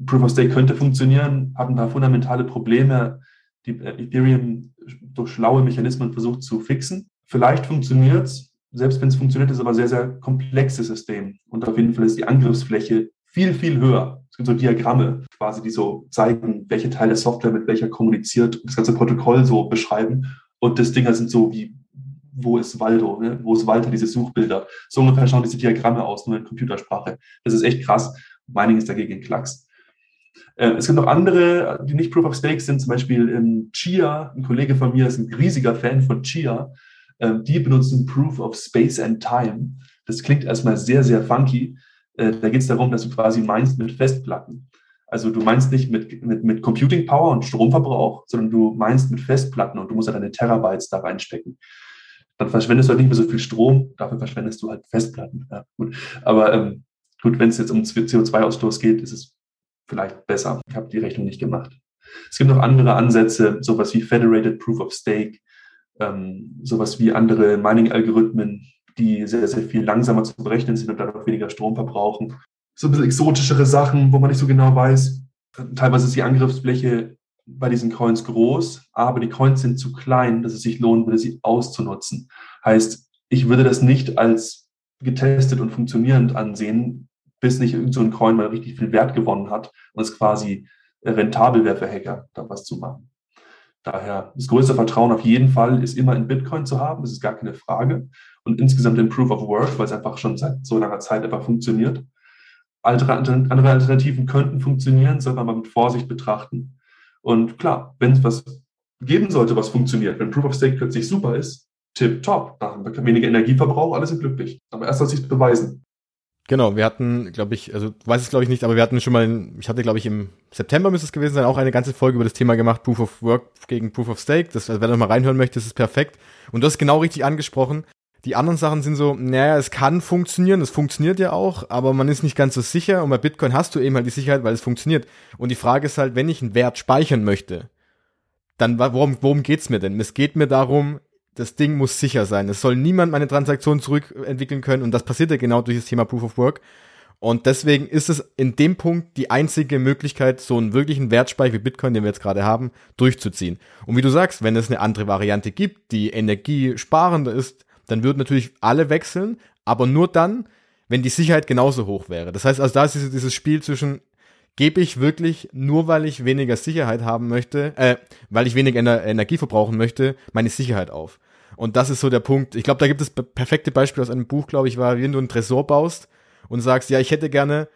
Proof of Stake könnte funktionieren, hat ein paar fundamentale Probleme, die Ethereum durch schlaue Mechanismen versucht zu fixen. Vielleicht funktioniert es, selbst wenn es funktioniert, ist es aber ein sehr, sehr komplexes System. Und auf jeden Fall ist die Angriffsfläche viel, viel höher. Es gibt so Diagramme quasi, die so zeigen, welche Teile Software mit welcher kommuniziert und das ganze Protokoll so beschreiben. Und das Dinger sind so wie, wo ist Waldo, ne? wo ist Walter, diese Suchbilder. So ungefähr schauen diese Diagramme aus, nur in Computersprache. Das ist echt krass. Mining ist dagegen ein Klacks. Äh, es gibt noch andere, die nicht Proof of Stake sind, zum Beispiel in Chia. Ein Kollege von mir ist ein riesiger Fan von Chia. Ähm, die benutzen Proof of Space and Time. Das klingt erstmal sehr, sehr funky. Äh, da geht es darum, dass du quasi meinst mit Festplatten. Also du meinst nicht mit, mit, mit Computing Power und Stromverbrauch, sondern du meinst mit Festplatten und du musst ja deine Terabytes da reinstecken. Dann verschwendest du halt nicht mehr so viel Strom, dafür verschwendest du halt Festplatten. Ja, gut. Aber ähm, gut, wenn es jetzt um CO2-Ausstoß geht, ist es vielleicht besser. Ich habe die Rechnung nicht gemacht. Es gibt noch andere Ansätze, sowas wie Federated Proof of Stake, ähm, sowas wie andere Mining-Algorithmen, die sehr, sehr viel langsamer zu berechnen sind und dadurch weniger Strom verbrauchen. So ein bisschen exotischere Sachen, wo man nicht so genau weiß. Teilweise ist die Angriffsfläche bei diesen Coins groß, aber die Coins sind zu klein, dass es sich lohnen würde, sie auszunutzen. Heißt, ich würde das nicht als getestet und funktionierend ansehen, bis nicht irgendein so Coin mal richtig viel Wert gewonnen hat und es quasi rentabel wäre für Hacker, da was zu machen. Daher das größte Vertrauen auf jeden Fall ist immer in Bitcoin zu haben, das ist gar keine Frage. Und insgesamt in Proof of Work, weil es einfach schon seit so langer Zeit einfach funktioniert. Andere, Alternativen könnten funktionieren, sollte man aber mit Vorsicht betrachten. Und klar, wenn es was geben sollte, was funktioniert, wenn Proof of Stake plötzlich super ist, tip top, da haben wir weniger Energieverbrauch, alle sind glücklich. Aber erst soll sich beweisen. Genau, wir hatten, glaube ich, also weiß es glaube ich nicht, aber wir hatten schon mal, ich hatte glaube ich im September müsste es gewesen sein, auch eine ganze Folge über das Thema gemacht, Proof of Work gegen Proof of Stake. Das, also wer noch mal reinhören möchte, das ist perfekt. Und du hast genau richtig angesprochen. Die anderen Sachen sind so, naja, es kann funktionieren, es funktioniert ja auch, aber man ist nicht ganz so sicher. Und bei Bitcoin hast du eben halt die Sicherheit, weil es funktioniert. Und die Frage ist halt, wenn ich einen Wert speichern möchte, dann worum, worum geht's mir denn? Es geht mir darum, das Ding muss sicher sein. Es soll niemand meine Transaktion zurückentwickeln können und das passiert ja genau durch das Thema Proof of Work. Und deswegen ist es in dem Punkt die einzige Möglichkeit, so einen wirklichen Wertspeicher wie Bitcoin, den wir jetzt gerade haben, durchzuziehen. Und wie du sagst, wenn es eine andere Variante gibt, die energiesparender ist, dann würden natürlich alle wechseln, aber nur dann, wenn die Sicherheit genauso hoch wäre. Das heißt also, da ist dieses Spiel zwischen gebe ich wirklich, nur weil ich weniger Sicherheit haben möchte, äh, weil ich weniger Ener Energie verbrauchen möchte, meine Sicherheit auf. Und das ist so der Punkt. Ich glaube, da gibt es perfekte Beispiele aus einem Buch, glaube ich, war, wie wenn du einen Tresor baust und sagst, ja, ich hätte gerne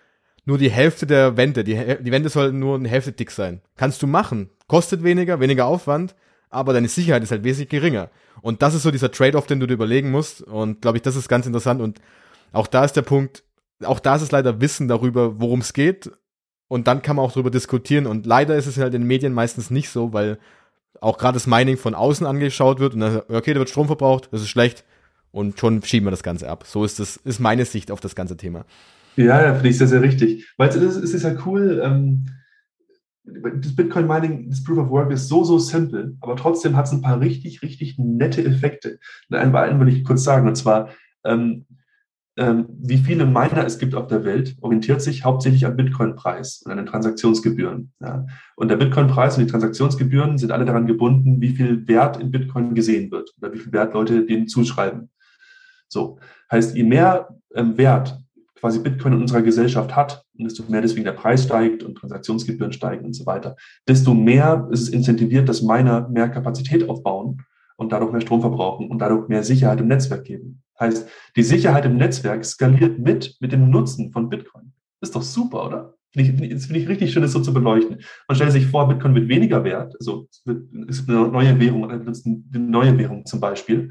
nur die Hälfte der Wände. Die, die Wände sollten nur eine Hälfte dick sein. Kannst du machen. Kostet weniger, weniger Aufwand, aber deine Sicherheit ist halt wesentlich geringer. Und das ist so dieser Trade-off, den du dir überlegen musst. Und glaube ich, das ist ganz interessant. Und auch da ist der Punkt, auch da ist es leider Wissen darüber, worum es geht und dann kann man auch darüber diskutieren. Und leider ist es halt in den Medien meistens nicht so, weil auch gerade das Mining von außen angeschaut wird und dann, okay, da wird Strom verbraucht, das ist schlecht und schon schieben wir das Ganze ab. So ist das, ist meine Sicht auf das ganze Thema. Ja, ja finde ich sehr, sehr richtig. Weil es ist, es ist ja cool, ähm, das Bitcoin Mining, das Proof of Work ist so, so simpel, aber trotzdem hat es ein paar richtig, richtig nette Effekte. Und einen, einen will ich kurz sagen, und zwar, ähm, ähm, wie viele Miner es gibt auf der Welt, orientiert sich hauptsächlich am Bitcoin-Preis und an den Transaktionsgebühren. Ja. Und der Bitcoin-Preis und die Transaktionsgebühren sind alle daran gebunden, wie viel Wert in Bitcoin gesehen wird oder wie viel Wert Leute dem zuschreiben. So, heißt, je mehr ähm, Wert quasi Bitcoin in unserer Gesellschaft hat, und desto mehr deswegen der Preis steigt und Transaktionsgebühren steigen und so weiter, desto mehr ist es incentiviert, dass Miner mehr Kapazität aufbauen und dadurch mehr Strom verbrauchen und dadurch mehr Sicherheit im Netzwerk geben. Heißt, die Sicherheit im Netzwerk skaliert mit, mit dem Nutzen von Bitcoin. Ist doch super, oder? Finde ich, find ich richtig schön, das so zu beleuchten. Man stellt sich vor, Bitcoin wird weniger wert, also es wird, es wird eine neue Währung, eine neue Währung zum Beispiel.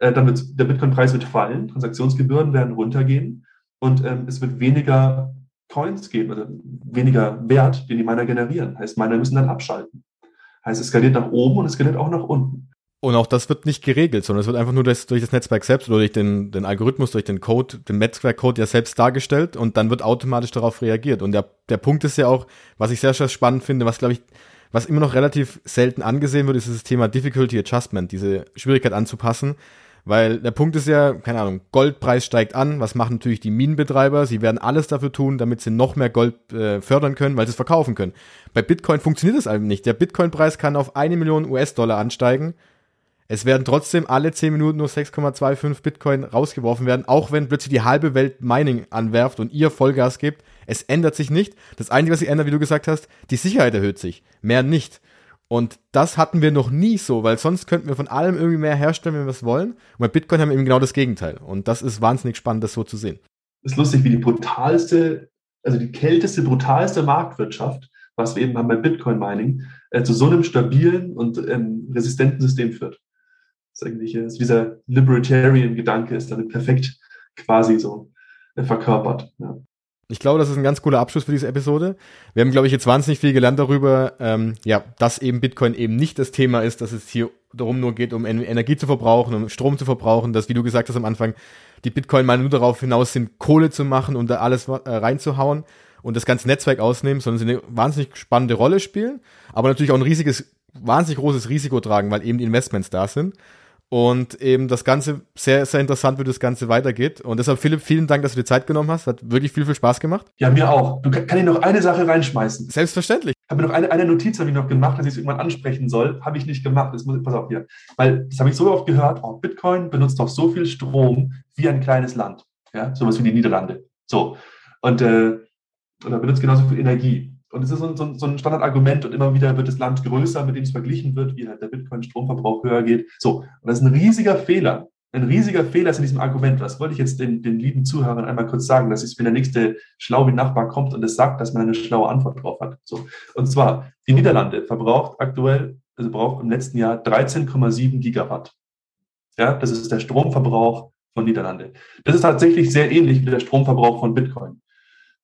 Äh, dann wird der Bitcoin-Preis wird fallen, Transaktionsgebühren werden runtergehen und ähm, es wird weniger Coins geben, also weniger Wert, den die Miner generieren. Heißt, Miner müssen dann abschalten. Heißt, es skaliert nach oben und es skaliert auch nach unten. Und auch das wird nicht geregelt, sondern es wird einfach nur das, durch das Netzwerk selbst oder durch den, den Algorithmus, durch den Code, den Netzwerkcode ja selbst dargestellt und dann wird automatisch darauf reagiert. Und der, der Punkt ist ja auch, was ich sehr, sehr spannend finde, was glaube ich, was immer noch relativ selten angesehen wird, ist das Thema Difficulty Adjustment, diese Schwierigkeit anzupassen. Weil der Punkt ist ja, keine Ahnung, Goldpreis steigt an. Was machen natürlich die Minenbetreiber? Sie werden alles dafür tun, damit sie noch mehr Gold äh, fördern können, weil sie es verkaufen können. Bei Bitcoin funktioniert das einfach nicht. Der Bitcoin-Preis kann auf eine Million US-Dollar ansteigen es werden trotzdem alle 10 Minuten nur 6,25 Bitcoin rausgeworfen werden, auch wenn plötzlich die halbe Welt Mining anwerft und ihr Vollgas gibt. Es ändert sich nicht. Das Einzige, was sich ändert, wie du gesagt hast, die Sicherheit erhöht sich. Mehr nicht. Und das hatten wir noch nie so, weil sonst könnten wir von allem irgendwie mehr herstellen, wenn wir es wollen. Und bei Bitcoin haben wir eben genau das Gegenteil. Und das ist wahnsinnig spannend, das so zu sehen. Es ist lustig, wie die brutalste, also die kälteste, brutalste Marktwirtschaft, was wir eben haben bei Bitcoin Mining, äh, zu so einem stabilen und ähm, resistenten System führt ist eigentlich ist dieser Libertarian-Gedanke ist damit perfekt quasi so äh, verkörpert. Ja. Ich glaube, das ist ein ganz cooler Abschluss für diese Episode. Wir haben, glaube ich, jetzt wahnsinnig viel gelernt darüber, ähm, ja, dass eben Bitcoin eben nicht das Thema ist, dass es hier darum nur geht, um Energie zu verbrauchen, um Strom zu verbrauchen, dass, wie du gesagt hast am Anfang, die Bitcoin mal nur darauf hinaus sind, Kohle zu machen und da alles äh, reinzuhauen und das ganze Netzwerk ausnehmen, sondern sie eine wahnsinnig spannende Rolle spielen, aber natürlich auch ein riesiges, wahnsinnig großes Risiko tragen, weil eben die Investments da sind. Und eben das Ganze sehr, sehr interessant, wie das Ganze weitergeht. Und deshalb, Philipp, vielen Dank, dass du dir Zeit genommen hast. Hat wirklich viel, viel Spaß gemacht. Ja, mir auch. Du kann ich noch eine Sache reinschmeißen. Selbstverständlich. Ich habe mir noch eine, eine Notiz habe ich noch gemacht, dass ich es irgendwann ansprechen soll. Habe ich nicht gemacht. Das muss, pass auf hier. Weil das habe ich so oft gehört, oh, Bitcoin benutzt doch so viel Strom wie ein kleines Land. Ja, sowas wie die Niederlande. So. Und, äh, oder benutzt genauso viel Energie. Und es ist so, so, so ein Standardargument und immer wieder wird das Land größer, mit dem es verglichen wird, wie halt der Bitcoin-Stromverbrauch höher geht. So, und das ist ein riesiger Fehler. Ein riesiger Fehler ist in diesem Argument. Das wollte ich jetzt den, den lieben Zuhörern einmal kurz sagen, dass es, wenn der nächste schlaue Nachbar kommt und es sagt, dass man eine schlaue Antwort drauf hat. So. Und zwar, die Niederlande verbraucht aktuell, also braucht im letzten Jahr 13,7 Gigawatt. Ja, das ist der Stromverbrauch von Niederlande. Das ist tatsächlich sehr ähnlich wie der Stromverbrauch von Bitcoin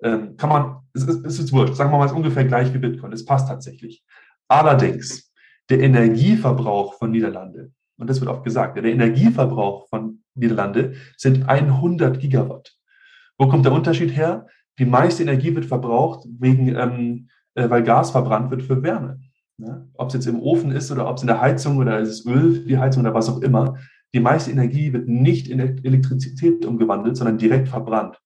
ähm, kann man, es ist, es ist wurscht, sagen wir mal, es ist ungefähr gleich wie Bitcoin. Es passt tatsächlich. Allerdings, der Energieverbrauch von Niederlande, und das wird oft gesagt, der Energieverbrauch von Niederlande sind 100 Gigawatt. Wo kommt der Unterschied her? Die meiste Energie wird verbraucht, wegen, ähm, äh, weil Gas verbrannt wird für Wärme. Ja? Ob es jetzt im Ofen ist oder ob es in der Heizung oder ist es Öl, die Heizung oder was auch immer. Die meiste Energie wird nicht in Elektrizität umgewandelt, sondern direkt verbrannt.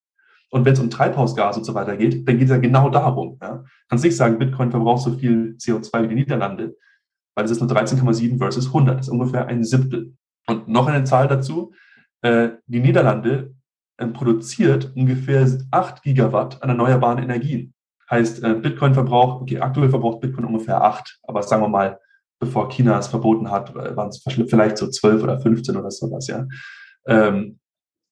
Und wenn es um Treibhausgase und so weiter geht, dann geht es ja genau darum. Ja. Kannst nicht sagen, Bitcoin verbraucht so viel CO2 wie die Niederlande, weil es ist nur 13,7 versus 100. Das ist ungefähr ein Siebtel. Und noch eine Zahl dazu. Äh, die Niederlande äh, produziert ungefähr 8 Gigawatt an erneuerbaren Energien. Heißt, äh, Bitcoin verbraucht, okay, aktuell verbraucht Bitcoin ungefähr 8, aber sagen wir mal, bevor China es verboten hat, waren es vielleicht so 12 oder 15 oder sowas, ja. Ähm,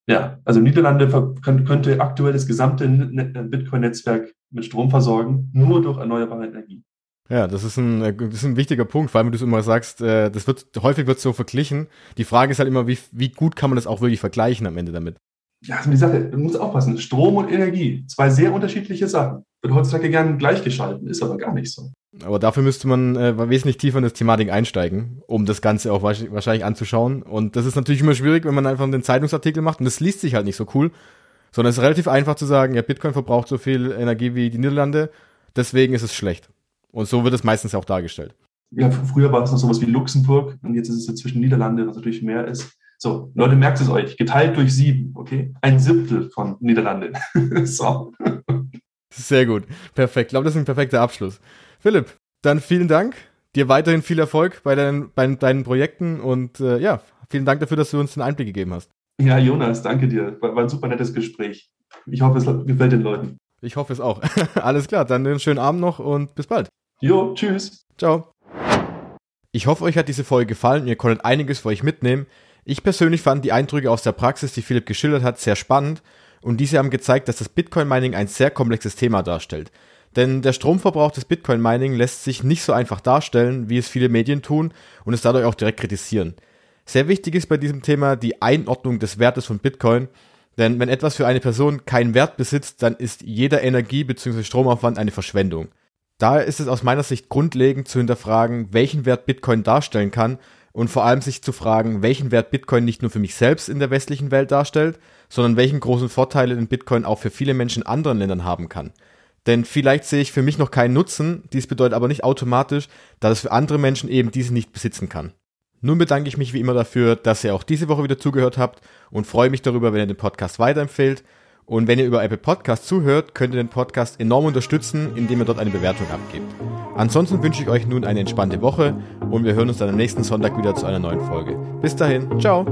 ja, also Niederlande könnte aktuell das gesamte Bitcoin-Netzwerk mit Strom versorgen, nur durch erneuerbare Energie. Ja, das ist ein, das ist ein wichtiger Punkt, vor allem, wenn du es immer sagst, äh, das wird, häufig wird so verglichen. Die Frage ist halt immer, wie, wie gut kann man das auch wirklich vergleichen am Ende damit? Ja, also die Sache, du musst aufpassen. Strom und Energie, zwei sehr unterschiedliche Sachen. Wird heutzutage gerne gleichgeschalten, ist aber gar nicht so. Aber dafür müsste man äh, wesentlich tiefer in das Thematik einsteigen, um das Ganze auch wahrscheinlich anzuschauen. Und das ist natürlich immer schwierig, wenn man einfach einen Zeitungsartikel macht und das liest sich halt nicht so cool. Sondern es ist relativ einfach zu sagen, ja, Bitcoin verbraucht so viel Energie wie die Niederlande, deswegen ist es schlecht. Und so wird es meistens auch dargestellt. Ja, früher war es noch sowas wie Luxemburg und jetzt ist es inzwischen Niederlande, was natürlich mehr ist. So, Leute, merkt es euch, geteilt durch sieben, okay? Ein Siebtel von Niederlande. so. Sehr gut. Perfekt. Ich glaube, das ist ein perfekter Abschluss. Philipp, dann vielen Dank. Dir weiterhin viel Erfolg bei deinen, bei deinen Projekten und äh, ja, vielen Dank dafür, dass du uns den Einblick gegeben hast. Ja, Jonas, danke dir. War, war ein super nettes Gespräch. Ich hoffe, es gefällt den Leuten. Ich hoffe es auch. Alles klar, dann einen schönen Abend noch und bis bald. Jo, tschüss. Ciao. Ich hoffe, euch hat diese Folge gefallen und ihr konntet einiges für euch mitnehmen. Ich persönlich fand die Eindrücke aus der Praxis, die Philipp geschildert hat, sehr spannend und diese haben gezeigt, dass das Bitcoin-Mining ein sehr komplexes Thema darstellt. Denn der Stromverbrauch des Bitcoin-Mining lässt sich nicht so einfach darstellen, wie es viele Medien tun und es dadurch auch direkt kritisieren. Sehr wichtig ist bei diesem Thema die Einordnung des Wertes von Bitcoin, denn wenn etwas für eine Person keinen Wert besitzt, dann ist jeder Energie- bzw. Stromaufwand eine Verschwendung. Daher ist es aus meiner Sicht grundlegend zu hinterfragen, welchen Wert Bitcoin darstellen kann und vor allem sich zu fragen, welchen Wert Bitcoin nicht nur für mich selbst in der westlichen Welt darstellt, sondern welchen großen Vorteile den Bitcoin auch für viele Menschen in anderen Ländern haben kann. Denn vielleicht sehe ich für mich noch keinen Nutzen, dies bedeutet aber nicht automatisch, dass es für andere Menschen eben diese nicht besitzen kann. Nun bedanke ich mich wie immer dafür, dass ihr auch diese Woche wieder zugehört habt und freue mich darüber, wenn ihr den Podcast weiterempfehlt. Und wenn ihr über Apple Podcast zuhört, könnt ihr den Podcast enorm unterstützen, indem ihr dort eine Bewertung abgebt. Ansonsten wünsche ich euch nun eine entspannte Woche und wir hören uns dann am nächsten Sonntag wieder zu einer neuen Folge. Bis dahin, ciao!